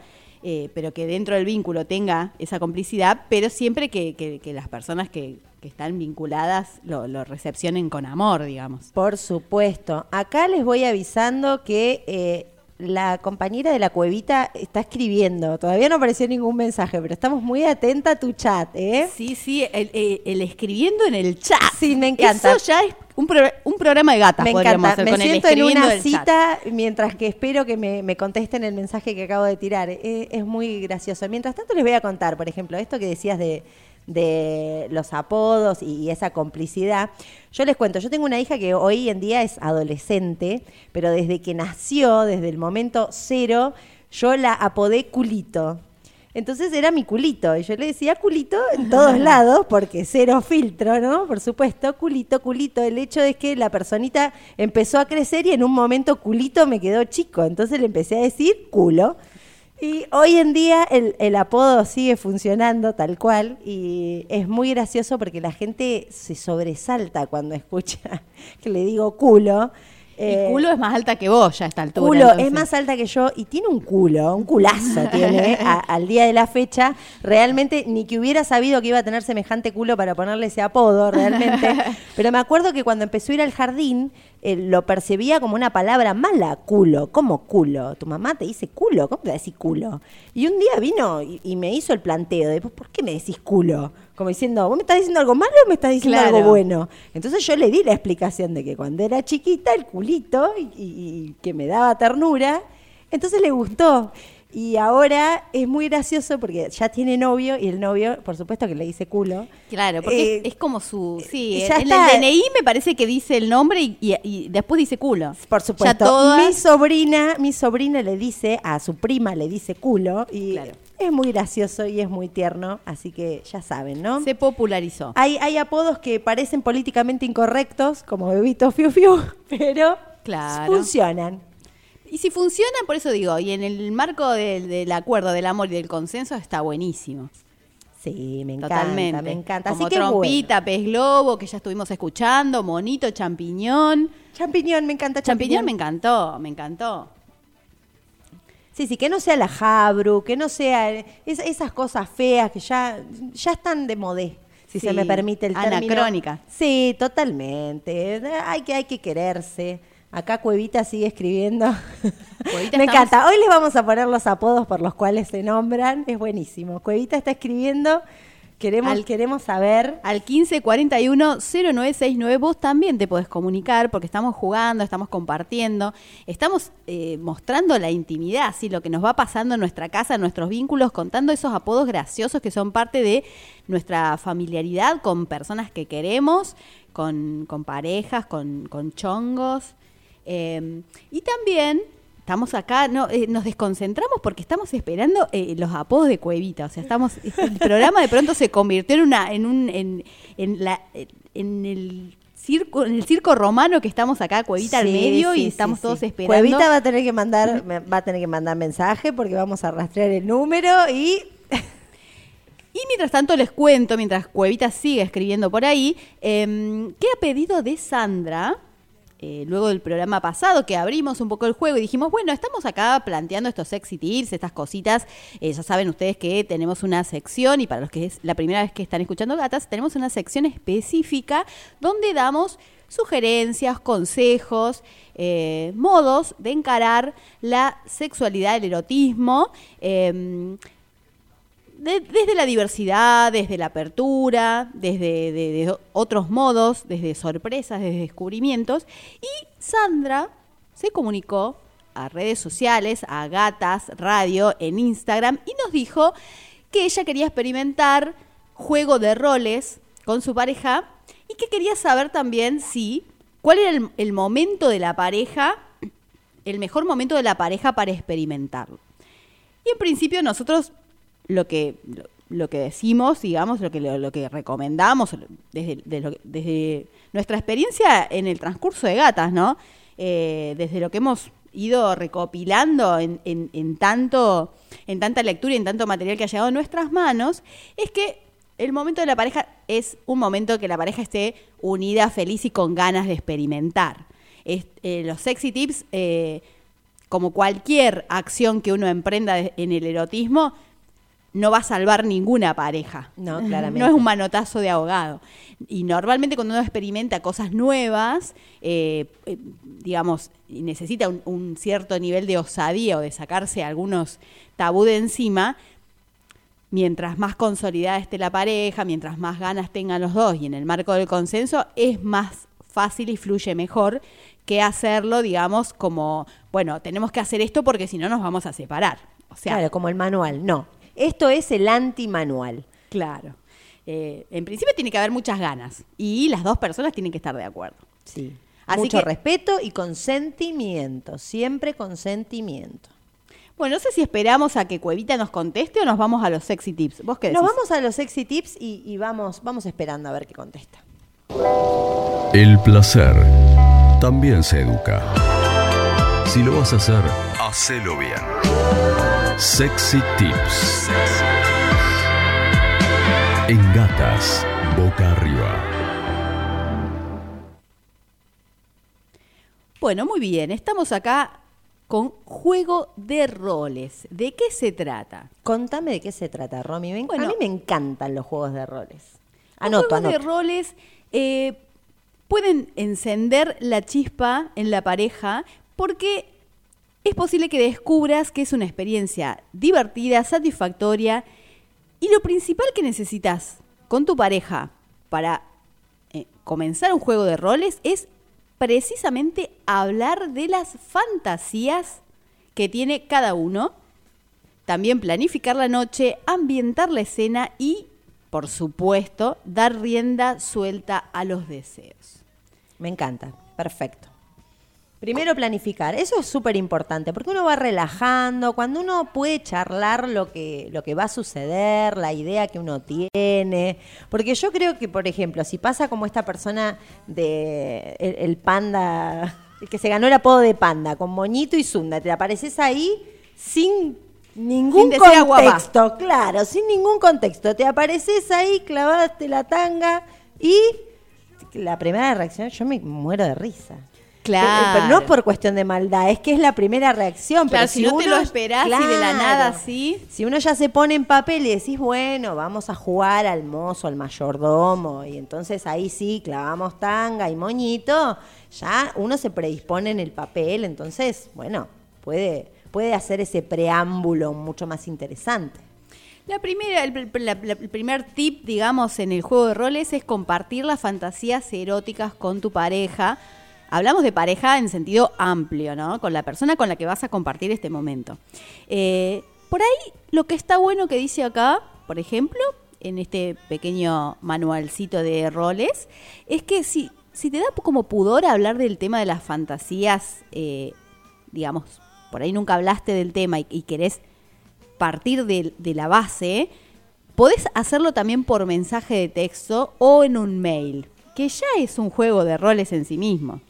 eh, pero que dentro del vínculo tenga esa complicidad, pero siempre que, que- que las personas que, que están vinculadas lo, lo recepcionen con amor, digamos. Por supuesto. Acá les voy avisando que eh, la compañera de la cuevita está escribiendo. Todavía no apareció ningún mensaje, pero estamos muy atenta a tu chat, ¿eh? Sí, sí, el, el- el escribiendo en el chat. Sí, me encanta. Eso ya es un, pro- un programa de gatas, Me encanta. hacer Me con siento en una chat. cita mientras que espero que me, me contesten el mensaje que acabo de tirar. Eh, es muy gracioso. Mientras tanto les voy a contar, por ejemplo, esto que decías de, de los apodos y, y esa complicidad. Yo les cuento, yo tengo una hija que hoy en día es adolescente, pero desde que nació, desde el momento cero, yo la apodé culito. Entonces era mi culito, y yo le decía culito en todos lados, porque cero filtro, ¿no? Por supuesto, culito, culito. El hecho es que la personita empezó a crecer y en un momento culito me quedó chico, entonces le empecé a decir culo. Y hoy en día el, el apodo sigue funcionando tal cual y es muy gracioso porque la gente se sobresalta cuando escucha que le digo culo. Eh, y culo es más alta que vos ya a esta altura. culo entonces. es más alta que yo y tiene un culo, un culazo tiene a- al día de la fecha. Realmente ni que hubiera sabido que iba a tener semejante culo para ponerle ese apodo, realmente. Pero me acuerdo que cuando empezó a ir al jardín eh, lo percibía como una palabra mala, culo. ¿Cómo culo? Tu mamá te dice culo, ¿cómo te decís culo? Y un día vino y, y me hizo el planteo de, ¿por qué me decís culo? Como diciendo, ¿vos me estás diciendo algo malo o me estás diciendo Claro. algo bueno? Entonces yo le di la explicación de que cuando era chiquita el culito y, y- y que me daba ternura, entonces le gustó. Y ahora es muy gracioso porque ya tiene novio y el novio, por supuesto que le dice culo. Claro, porque Eh, es, es como su... Sí, ya en está. el DNI me parece que dice el nombre y, y- y después dice culo. Por Ya supuesto. todas- Mi sobrina, mi sobrina le dice, a su prima le dice culo y Claro. es muy gracioso y es muy tierno, así que ya saben, ¿no? se popularizó. Hay, hay apodos que parecen políticamente incorrectos, como Bebito Fiu Fiu, pero Claro. funcionan. Y si funciona, por eso digo, y en el marco del, del acuerdo, del amor y del consenso está buenísimo. Sí, me encanta, Totalmente. me encanta. Como Así que trompita, pez globo, que ya estuvimos escuchando, monito, champiñón. Champiñón, me encanta Champiñón champiñón. me encantó, me encantó. Sí, sí, que no sea la Jabru, que no sea es- esas cosas feas que ya, ya están de modé, si Sí, se me permite el término. anacrónica. Sí, totalmente. Hay que, hay que quererse. Acá Cuevita sigue escribiendo. Cuevita, me estamos- encanta. Hoy les vamos a poner los apodos por los cuales se nombran. Es buenísimo. Cuevita está escribiendo. Queremos, Al- queremos saber. Al 1541-0969 vos también te podés comunicar porque estamos jugando, estamos compartiendo, estamos eh, mostrando la intimidad, así lo que nos va pasando en nuestra casa, en nuestros vínculos, contando esos apodos graciosos que son parte de nuestra familiaridad con personas que queremos, con, con parejas, con, con chongos. Eh, y también estamos acá, no, eh, nos desconcentramos porque estamos esperando eh, los apodos de Cuevita. O sea, estamos, el programa de pronto se convirtió en una, en un, en, en la, en el circo, en el circo romano que estamos acá, Cuevita al medio, sí, y estamos sí. todos esperando. Cuevita va a tener que mandar, va a tener que mandar mensaje porque vamos a rastrear el número y Y mientras tanto les cuento, mientras Cuevita sigue escribiendo por ahí, em, que a pedido de Sandra, eh, luego del programa pasado que abrimos un poco el juego y dijimos, bueno, estamos acá planteando estos sexy tips, estas cositas, eh, ya saben ustedes que tenemos una sección y para los que es la primera vez que están escuchando gatas, tenemos una sección específica donde damos sugerencias, consejos, eh, modos de encarar la sexualidad, el erotismo. em, de- desde la diversidad, desde la apertura, desde de- de otros modos, desde sorpresas, desde descubrimientos. Y Sandra se comunicó a redes sociales, a Gatas Radio, en Instagram, y nos dijo que ella quería experimentar juego de roles con su pareja y que quería saber también si, cuál era el momento de la pareja, el mejor momento de la pareja para experimentarlo. Y en principio nosotros lo que lo, que decimos, digamos, lo que lo, que recomendamos desde, de desde nuestra experiencia en el transcurso de gatas, ¿no? Eh, desde lo que hemos ido recopilando en, en- tanto, en tanta lectura y en tanto material que ha llegado a nuestras manos, es que el momento de la pareja es un momento que la pareja esté unida, feliz y con ganas de experimentar. Eh, los sexy tips eh, como cualquier acción que uno emprenda en el erotismo, no va a salvar ninguna pareja. No, claramente. No es un manotazo de ahogado. Y normalmente cuando uno experimenta cosas nuevas, eh, eh, digamos, y necesita un, un cierto nivel de osadía o de sacarse algunos tabú de encima, mientras más consolidada esté la pareja, mientras más ganas tengan los dos y en el marco del consenso, es más fácil y fluye mejor que hacerlo, digamos, como, bueno, tenemos que hacer esto porque si no nos vamos a separar. O sea, claro, como el manual. No, esto es el anti-manual. claro. Eh, en principio tiene que haber muchas ganas y las dos personas tienen que estar de acuerdo. Sí. Así Mucho que- respeto y consentimiento, siempre consentimiento. Bueno, no sé si esperamos a que Cuevita nos conteste o nos vamos a los sexy tips. ¿Vos qué decís? Nos vamos a los sexy tips y, y vamos, vamos esperando a ver qué contesta. El placer también se educa. Si lo vas a hacer, hacelo bien. Sexy Tips. En gatas, boca arriba. Bueno, muy bien. Estamos acá con juego de roles. ¿De qué se trata? Contame de qué se trata, Romy. Me- Bueno. a mí me encantan los juegos de roles. Los Anoto, juegos de roles eh, pueden encender la chispa en la pareja porque es posible que descubras que es una experiencia divertida, satisfactoria y lo principal que necesitas con tu pareja para eh, comenzar un juego de roles es precisamente hablar de las fantasías que tiene cada uno también planificar la noche, ambientar la escena y, por supuesto, dar rienda suelta a los deseos. Me encanta, perfecto. Primero planificar, eso es súper importante, porque uno va relajando, cuando uno puede charlar lo que, lo que va a suceder, la idea que uno tiene, porque yo creo que, por ejemplo, si pasa como esta persona de el, el panda, el que se ganó el apodo de panda, con moñito y zunda, te apareces ahí sin ningún Sin agua contexto, claro, sin ningún contexto, te apareces ahí, clavaste la tanga y la primera reacción, yo me muero de risa. Claro. Pero no por cuestión de maldad, es que es la primera reacción. Claro, pero si no te uno- lo esperás y de la nada así. Si uno ya se pone en papel y decís, bueno, vamos a jugar al mozo, al mayordomo, y entonces ahí sí clavamos tanga y moñito, ya uno se predispone en el papel, entonces, bueno, puede, puede hacer ese preámbulo mucho más interesante. La primera, la- el primer tip, digamos, en el juego de roles es compartir las fantasías eróticas con tu pareja. Hablamos de pareja en sentido amplio, ¿no? Con la persona con la que vas a compartir este momento. Eh, por ahí, lo que está bueno que dice acá, por ejemplo, en este pequeño manualcito de roles, es que si, si te da como pudor hablar del tema de las fantasías, eh, digamos, por ahí nunca hablaste del tema y, y querés partir de, de la base, podés hacerlo también por mensaje de texto o en un mail, que ya es un juego de roles en sí mismo.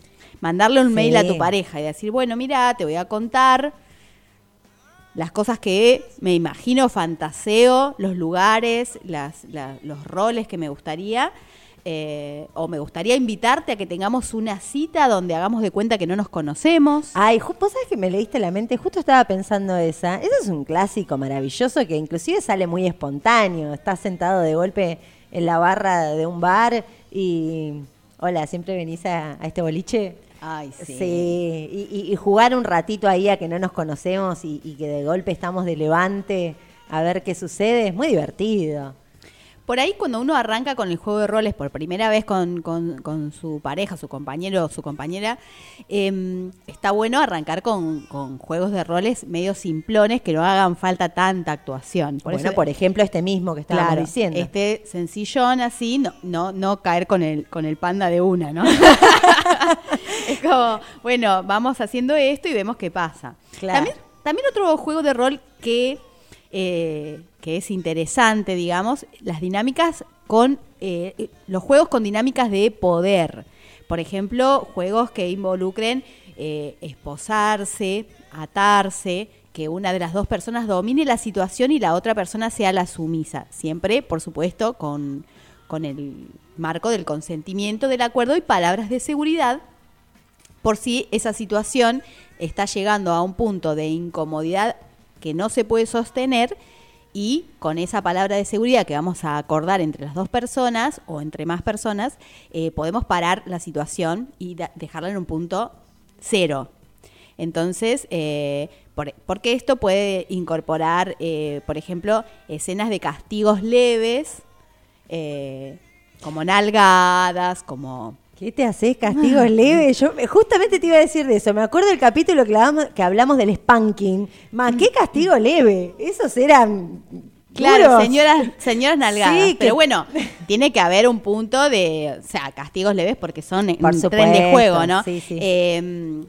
Mandarle un Sí. mail a tu pareja y decir, bueno, mira, te voy a contar las cosas que me imagino, fantaseo, los lugares, las, la- los roles que me gustaría. eh, o me gustaría invitarte a que tengamos una cita donde hagamos de cuenta que no nos conocemos. Ay, vos sabés que me leíste la mente, justo estaba pensando esa. Ese es un clásico maravilloso que inclusive sale muy espontáneo. Estás sentado de golpe en la barra de un bar y... Hola, ¿siempre venís a, a este boliche? Ay, Sí, y, y- y jugar un ratito ahí a que no nos conocemos y, y que de golpe estamos de levante a ver qué sucede, es muy divertido. Por ahí cuando uno arranca con el juego de roles por primera vez con, con- con su pareja, su compañero o su compañera, em, está bueno arrancar con, con juegos de roles medio simplones que no hagan falta tanta actuación. Por bueno, eso, por ejemplo, este mismo que estábamos claro, diciendo. este sencillón así, no, no, no caer con el, con el panda de una, ¿no? como, bueno, vamos haciendo esto y vemos qué pasa. Claro. También, también otro juego de rol que, eh, que es interesante, digamos, las dinámicas con eh, los juegos con dinámicas de poder. Por ejemplo, juegos que involucren eh, esposarse, atarse, que una de las dos personas domine la situación y la otra persona sea la sumisa. Siempre, por supuesto, con, con el marco del consentimiento, del acuerdo y palabras de seguridad por si esa situación está llegando a un punto de incomodidad que no se puede sostener y con esa palabra de seguridad que vamos a acordar entre las dos personas o entre más personas, eh, podemos parar la situación y dejarla en un punto cero. Entonces, eh, por- porque esto puede incorporar, eh, por ejemplo, escenas de castigos leves, como nalgadas, como ¿Qué te haces? ¿Castigos leves? Yo eh, justamente te iba a decir de eso. Me acuerdo del capítulo que hablamos, que hablamos del spanking. Más, ¿qué castigo leve? Esos eran. Claro, señoras, señoras nalgadas. Sí, que- Pero bueno, tiene que haber un punto de, o sea, castigos leves porque son Por un tren de juego, ¿no? sí, sí. Eh,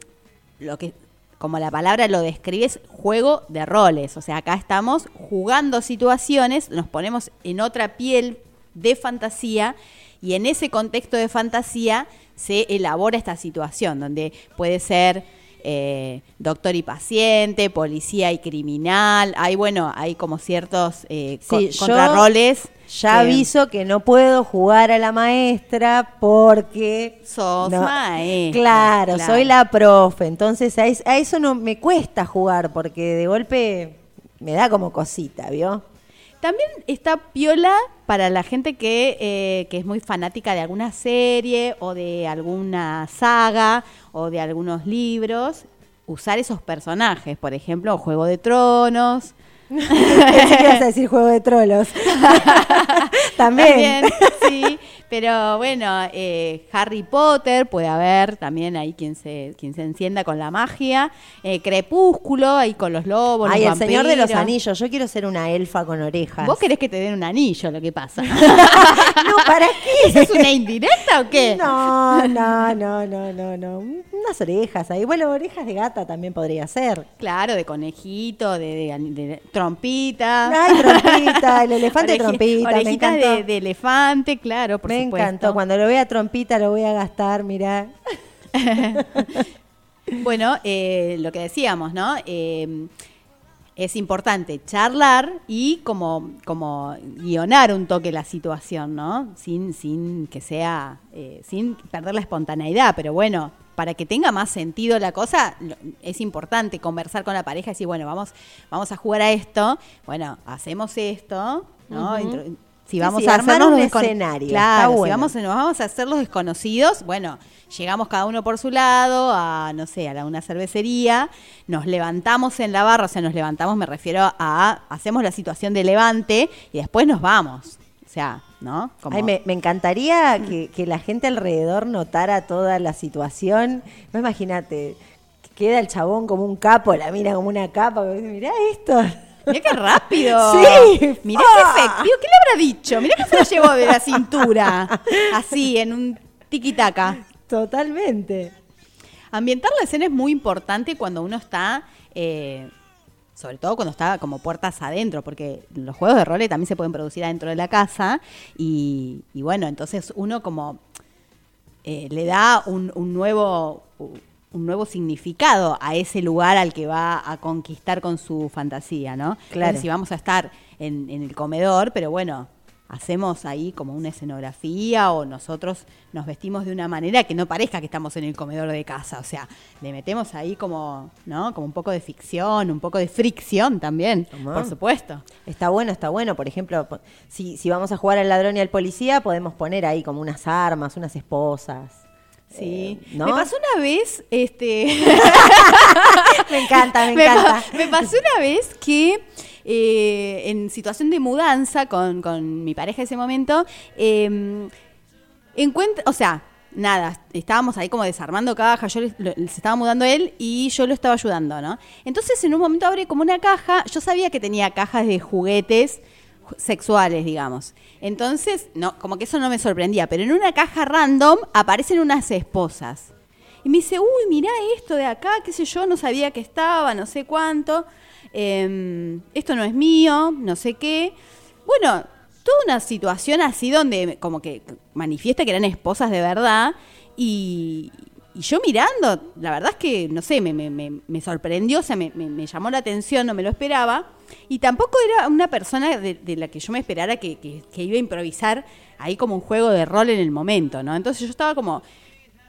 lo que, como la palabra lo describe, es juego de roles. O sea, acá estamos jugando situaciones, nos ponemos en otra piel de fantasía y en ese contexto de fantasía se elabora esta situación donde puede ser eh, doctor y paciente, policía y criminal. Hay, bueno, hay como ciertos eh, Sí, contrarroles. Ya que aviso que no puedo jugar a la maestra porque. Sos no- maestra, Claro, claro. soy la profe. Entonces a, es- a eso no me cuesta jugar porque de golpe me da como cosita, ¿vio? También está piola para la gente que, eh, que es muy fanática de alguna serie o de alguna saga o de algunos libros, usar esos personajes, por ejemplo, Juego de Tronos. Que ibas a decir juego de trolos. También. También, sí. Pero bueno, eh, Harry Potter puede haber también ahí quien se, quien se encienda con la magia. Eh, Crepúsculo, ahí con los lobos. Ay, el señor de los anillos. Yo quiero ser una elfa con orejas. Vos querés que te den un anillo, lo que pasa. No, ¿para qué? ¿Eso es una indirecta o qué? No, no, no, no, no, no. Unas orejas ahí. Bueno, orejas de gata también podría ser. Claro, de conejito, de, de- de trompita. Ay, trompita, el elefante Oreji- trompita, me Orejitas encantó. de, de elefante, claro, por Me supuesto. encantó. Cuando lo vea trompita lo voy a gastar, mirá. Bueno, eh, lo que decíamos, ¿no? Eh, es importante charlar y como, como guionar un toque la situación, ¿no? Sin, sin que sea, eh, sin perder la espontaneidad, pero bueno, para que tenga más sentido la cosa, es importante conversar con la pareja y decir, bueno, vamos, vamos a jugar a esto, bueno, hacemos esto, ¿no? Si vamos sí, a hacernos un escenario, Claro, si vamos, nos vamos a hacer los desconocidos, bueno, llegamos cada uno por su lado a, no sé, a la- una cervecería, nos levantamos en la barra, o sea, nos levantamos, me refiero a, hacemos la situación de levante y después nos vamos. O sea, ¿no? Como- Ay, me, me encantaría que, que la gente alrededor notara toda la situación. No imagínate, que queda el chabón como un capo, la mira como una capa, mirá esto. Mirá qué rápido. Sí, Mirá fa. qué efectivo. ¿Qué le habrá dicho? Mirá que se lo llevó de la cintura. Así, en un tiquitaca. Totalmente. Ambientar la escena es muy importante cuando uno está, eh, sobre todo cuando está como puertas adentro, porque los juegos de roles también se pueden producir adentro de la casa y, y bueno, entonces uno como eh, le da un, un nuevo un nuevo significado a ese lugar al que va a conquistar con su fantasía, ¿no? Claro. Entonces, si vamos a estar en, en el comedor, pero bueno, hacemos ahí como una escenografía o nosotros nos vestimos de una manera que no parezca que estamos en el comedor de casa, o sea, le metemos ahí como, ¿no? Como un poco de ficción, un poco de fricción también, Tomá. por supuesto. Está bueno, está bueno. Por ejemplo, si, si vamos a jugar al ladrón y al policía, podemos poner ahí como unas armas, unas esposas. Sí. Eh, ¿no? Me pasó una vez, este. Me encanta, me encanta. me pasó una vez que eh, en situación de mudanza con, con mi pareja en ese momento, eh, o sea, nada, estábamos ahí como desarmando cajas, yo le- lo- se estaba mudando él y yo lo estaba ayudando, ¿no? Entonces en un momento abre como una caja, yo sabía que tenía cajas de juguetes ju- sexuales, digamos. Entonces, no, como que eso no me sorprendía, pero en una caja random aparecen unas esposas. Y me dice, uy, mirá esto de acá, qué sé yo, no sabía que estaba, no sé cuánto. em, esto no es mío, no sé qué. Bueno, toda una situación así donde como que manifiesta que eran esposas de verdad. Y, y yo mirando, la verdad es que, no sé, me, me- sorprendió, o sea, me, llamó la atención, no me lo esperaba. Y tampoco era una persona de, la que yo me esperara que, que- iba a improvisar ahí como un juego de rol en el momento, ¿no? Entonces yo estaba como,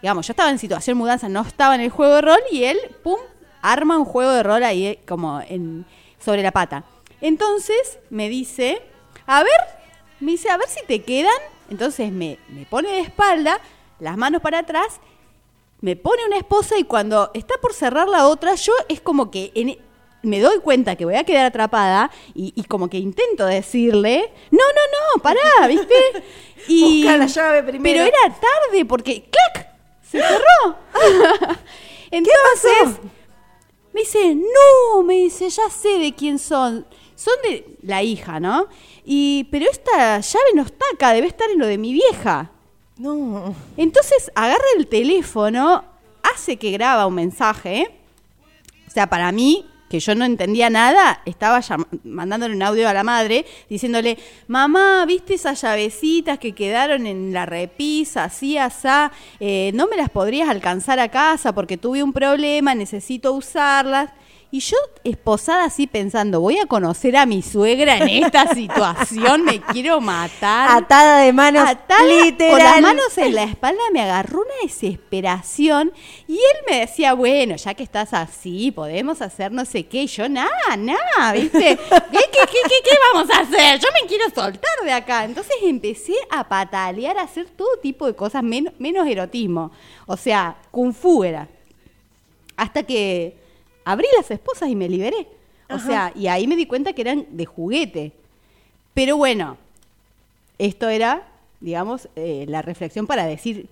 digamos, yo estaba en situación mudanza, no estaba en el juego de rol y él, pum, arma un juego de rol ahí eh, como sobre la pata. Entonces me dice, a ver, me dice, a ver si te quedan. Entonces me, me pone de espalda, las manos para atrás, me pone una esposa y cuando está por cerrar la otra, yo es como que en- me doy cuenta que voy a quedar atrapada y, y como que intento decirle, no, no, no, pará, ¿viste? Y, Busca la llave primero. Pero era tarde porque, ¡clac! Se cerró. Entonces, me dice, no, me dice, ya sé de quién son. Son de la hija, ¿no? Y, pero esta llave no está acá, debe estar en lo de mi vieja. No. Entonces agarra el teléfono, hace que graba un mensaje. O sea, para mí, que yo no entendía nada, estaba mandándole un audio a la madre diciéndole, mamá, ¿viste esas llavecitas que quedaron en la repisa, así, asá? Eh, ¿No me las podrías alcanzar a casa porque tuve un problema, necesito usarlas? Y yo, esposada así pensando, voy a conocer a mi suegra en esta situación, me quiero matar. Atada de manos, Atada literal. con las manos en la espalda me agarró una desesperación y él me decía, bueno, ya que estás así, podemos hacer no sé qué. Y yo, nada, nada, ¿viste? ¿Qué, qué, qué, qué, qué vamos a hacer? Yo me quiero soltar de acá. Entonces empecé a patalear, a hacer todo tipo de cosas, men- menos erotismo. O sea, kung fu era. Hasta que abrí las esposas y me liberé. O sea, y ahí me di cuenta que eran de juguete. Pero bueno, esto era, digamos, eh, la reflexión para decir,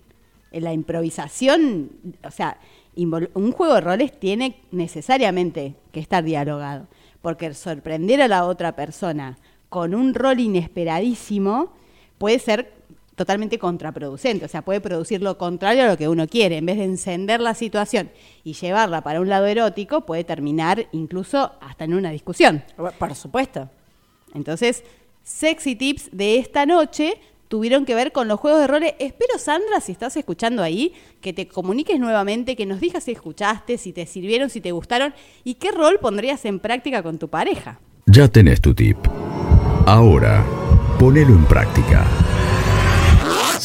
eh, la improvisación, o sea, un juego de roles tiene necesariamente que estar dialogado, porque sorprender a la otra persona con un rol inesperadísimo puede ser totalmente contraproducente, o sea, puede producir lo contrario a lo que uno quiere, en vez de encender la situación y llevarla para un lado erótico, puede terminar incluso hasta en una discusión. Por supuesto. Entonces, sexy tips de esta noche tuvieron que ver con los juegos de roles. Espero, Sandra, si estás escuchando ahí, que te comuniques nuevamente, que nos digas si escuchaste, si te sirvieron, si te gustaron y qué rol pondrías en práctica con tu pareja. Ya tenés tu tip. Ahora, ponelo en práctica.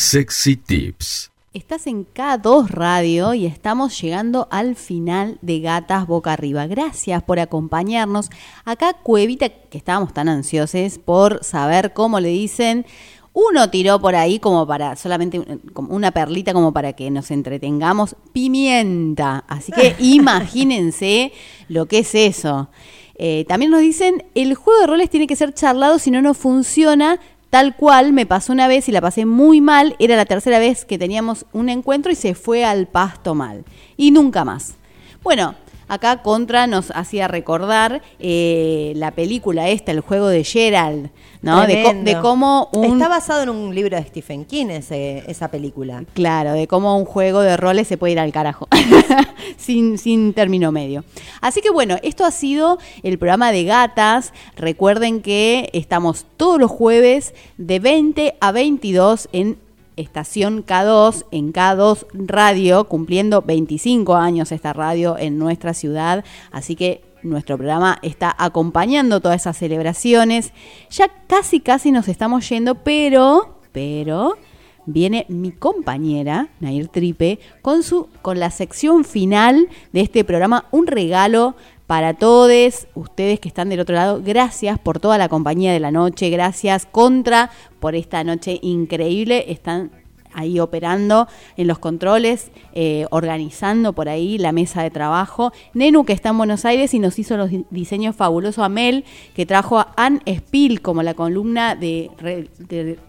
Sexy Tips. Estás en K2 Radio y estamos llegando al final de Gatas Boca Arriba. Gracias por acompañarnos. Acá Cuevita, que estábamos tan ansiosos por saber cómo le dicen, uno tiró por ahí como para, solamente un- como una perlita como para que nos entretengamos, pimienta. Así que imagínense lo que es eso. Eh, también nos dicen, el juego de roles tiene que ser charlado, si no, no funciona. Tal cual me pasó una vez y la pasé muy mal. Era la tercera vez que teníamos un encuentro y se fue al pasto mal. Y nunca más. Bueno, acá Contra nos hacía recordar eh, la película esta, el juego de Gerald, ¿no? De, de cómo un... Está basado en un libro de Stephen King ese- esa película. Claro, de cómo un juego de roles se puede ir al carajo, sin, sin término medio. Así que bueno, esto ha sido el programa de gatas. Recuerden que estamos todos los jueves de 20 a 22 en estación K2, en K2 Radio, cumpliendo 25 años esta radio en nuestra ciudad. Así que nuestro programa está acompañando todas esas celebraciones. Ya casi, casi nos estamos yendo, pero, pero viene mi compañera, Nair Tripe, con, su, con la sección final de este programa, un regalo para todos ustedes que están del otro lado. Gracias por toda la compañía de la noche, gracias contra por esta noche increíble. Están ahí operando en los controles, eh, organizando por ahí la mesa de trabajo. Nenu, que está en Buenos Aires y nos hizo los di- diseños fabulosos. Amel, que trajo a Ann Spill como la columna de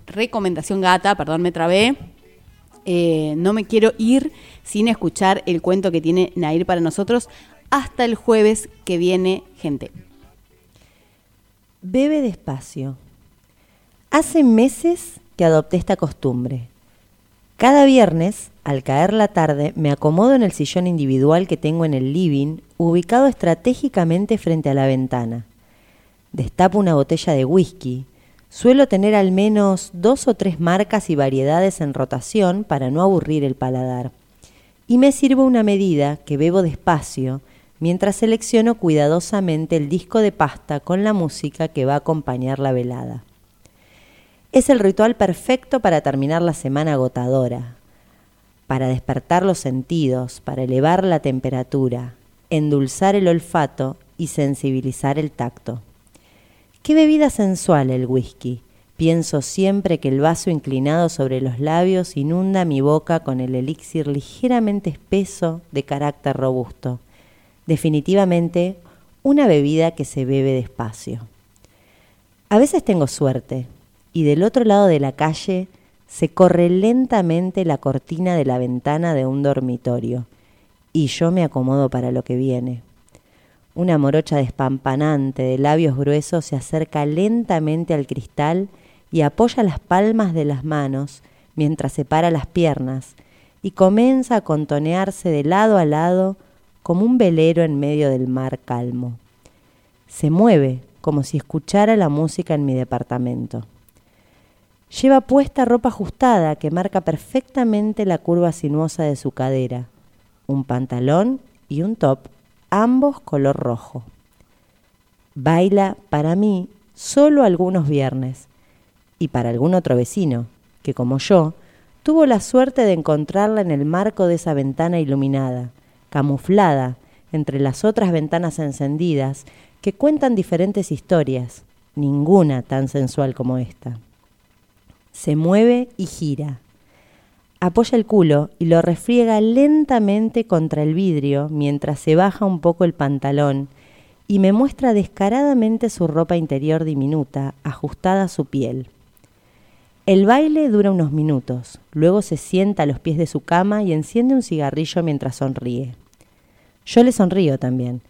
recomendación gata, perdón, me trabé. Eh, no me quiero ir sin escuchar el cuento que tiene Nair para nosotros hasta el jueves que viene, gente. Bebe despacio. Hace meses que adopté esta costumbre. Cada viernes, al caer la tarde, me acomodo en el sillón individual que tengo en el living, ubicado estratégicamente frente a la ventana. Destapo una botella de whisky. Suelo tener al menos dos o tres marcas y variedades en rotación para no aburrir el paladar. Y me sirvo una medida que bebo despacio mientras selecciono cuidadosamente el disco de pasta con la música que va a acompañar la velada. Es el ritual perfecto para terminar la semana agotadora, para despertar los sentidos, para elevar la temperatura, endulzar el olfato y sensibilizar el tacto. Qué bebida sensual el whisky. Pienso siempre que el vaso inclinado sobre los labios inunda mi boca con el elixir ligeramente espeso de carácter robusto. Definitivamente una bebida que se bebe despacio. A veces tengo suerte y del otro lado de la calle se corre lentamente la cortina de la ventana de un dormitorio y yo me acomodo para lo que viene. Una morocha despampanante de labios gruesos se acerca lentamente al cristal y apoya las palmas de las manos mientras separa las piernas y comienza a contonearse de lado a lado como un velero en medio del mar calmo. Se mueve como si escuchara la música en mi departamento. Lleva puesta ropa ajustada que marca perfectamente la curva sinuosa de su cadera, un pantalón y un top, ambos color rojo. Baila para mí solo algunos viernes y para algún otro vecino, que como yo, tuvo la suerte de encontrarla en el marco de esa ventana iluminada, camuflada entre las otras ventanas encendidas que cuentan diferentes historias, ninguna tan sensual como esta. Se mueve y gira. Apoya el culo y lo refriega lentamente contra el vidrio mientras se baja un poco el pantalón y me muestra descaradamente su ropa interior diminuta, ajustada a su piel. El baile dura unos minutos, luego se sienta a los pies de su cama y enciende un cigarrillo mientras sonríe. Yo le sonrío también.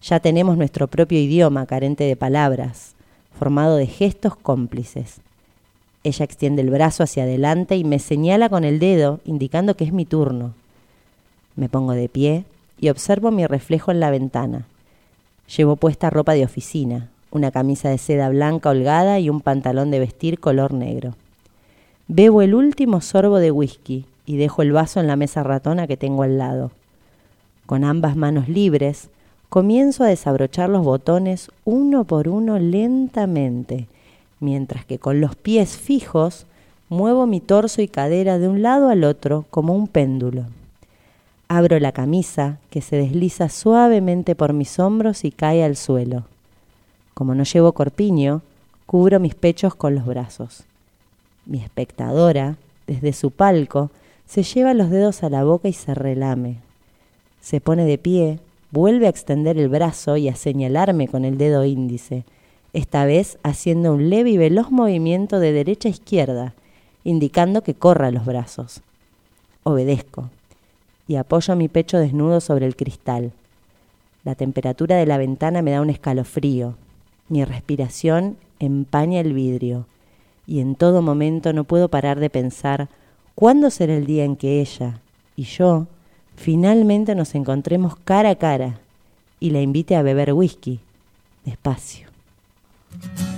Ya tenemos nuestro propio idioma carente de palabras, formado de gestos cómplices. Ella extiende el brazo hacia adelante y me señala con el dedo, indicando que es mi turno. Me pongo de pie y observo mi reflejo en la ventana. Llevo puesta ropa de oficina, una camisa de seda blanca holgada y un pantalón de vestir color negro. Bebo el último sorbo de whisky y dejo el vaso en la mesa ratona que tengo al lado. Con ambas manos libres, comienzo a desabrochar los botones uno por uno lentamente, mientras que con los pies fijos muevo mi torso y cadera de un lado al otro como un péndulo. Abro la camisa, que se desliza suavemente por mis hombros y cae al suelo. Como no llevo corpiño, cubro mis pechos con los brazos. Mi espectadora, desde su palco, se lleva los dedos a la boca y se relame. Se pone de pie, vuelve a extender el brazo y a señalarme con el dedo índice, esta vez haciendo un leve y veloz movimiento de derecha a izquierda, indicando que corra los brazos. Obedezco y apoyo mi pecho desnudo sobre el cristal. La temperatura de la ventana me da un escalofrío. Mi respiración empaña el vidrio y en todo momento no puedo parar de pensar cuándo será el día en que ella y yo finalmente nos encontremos cara a cara y la invite a beber whisky, despacio. Thank you.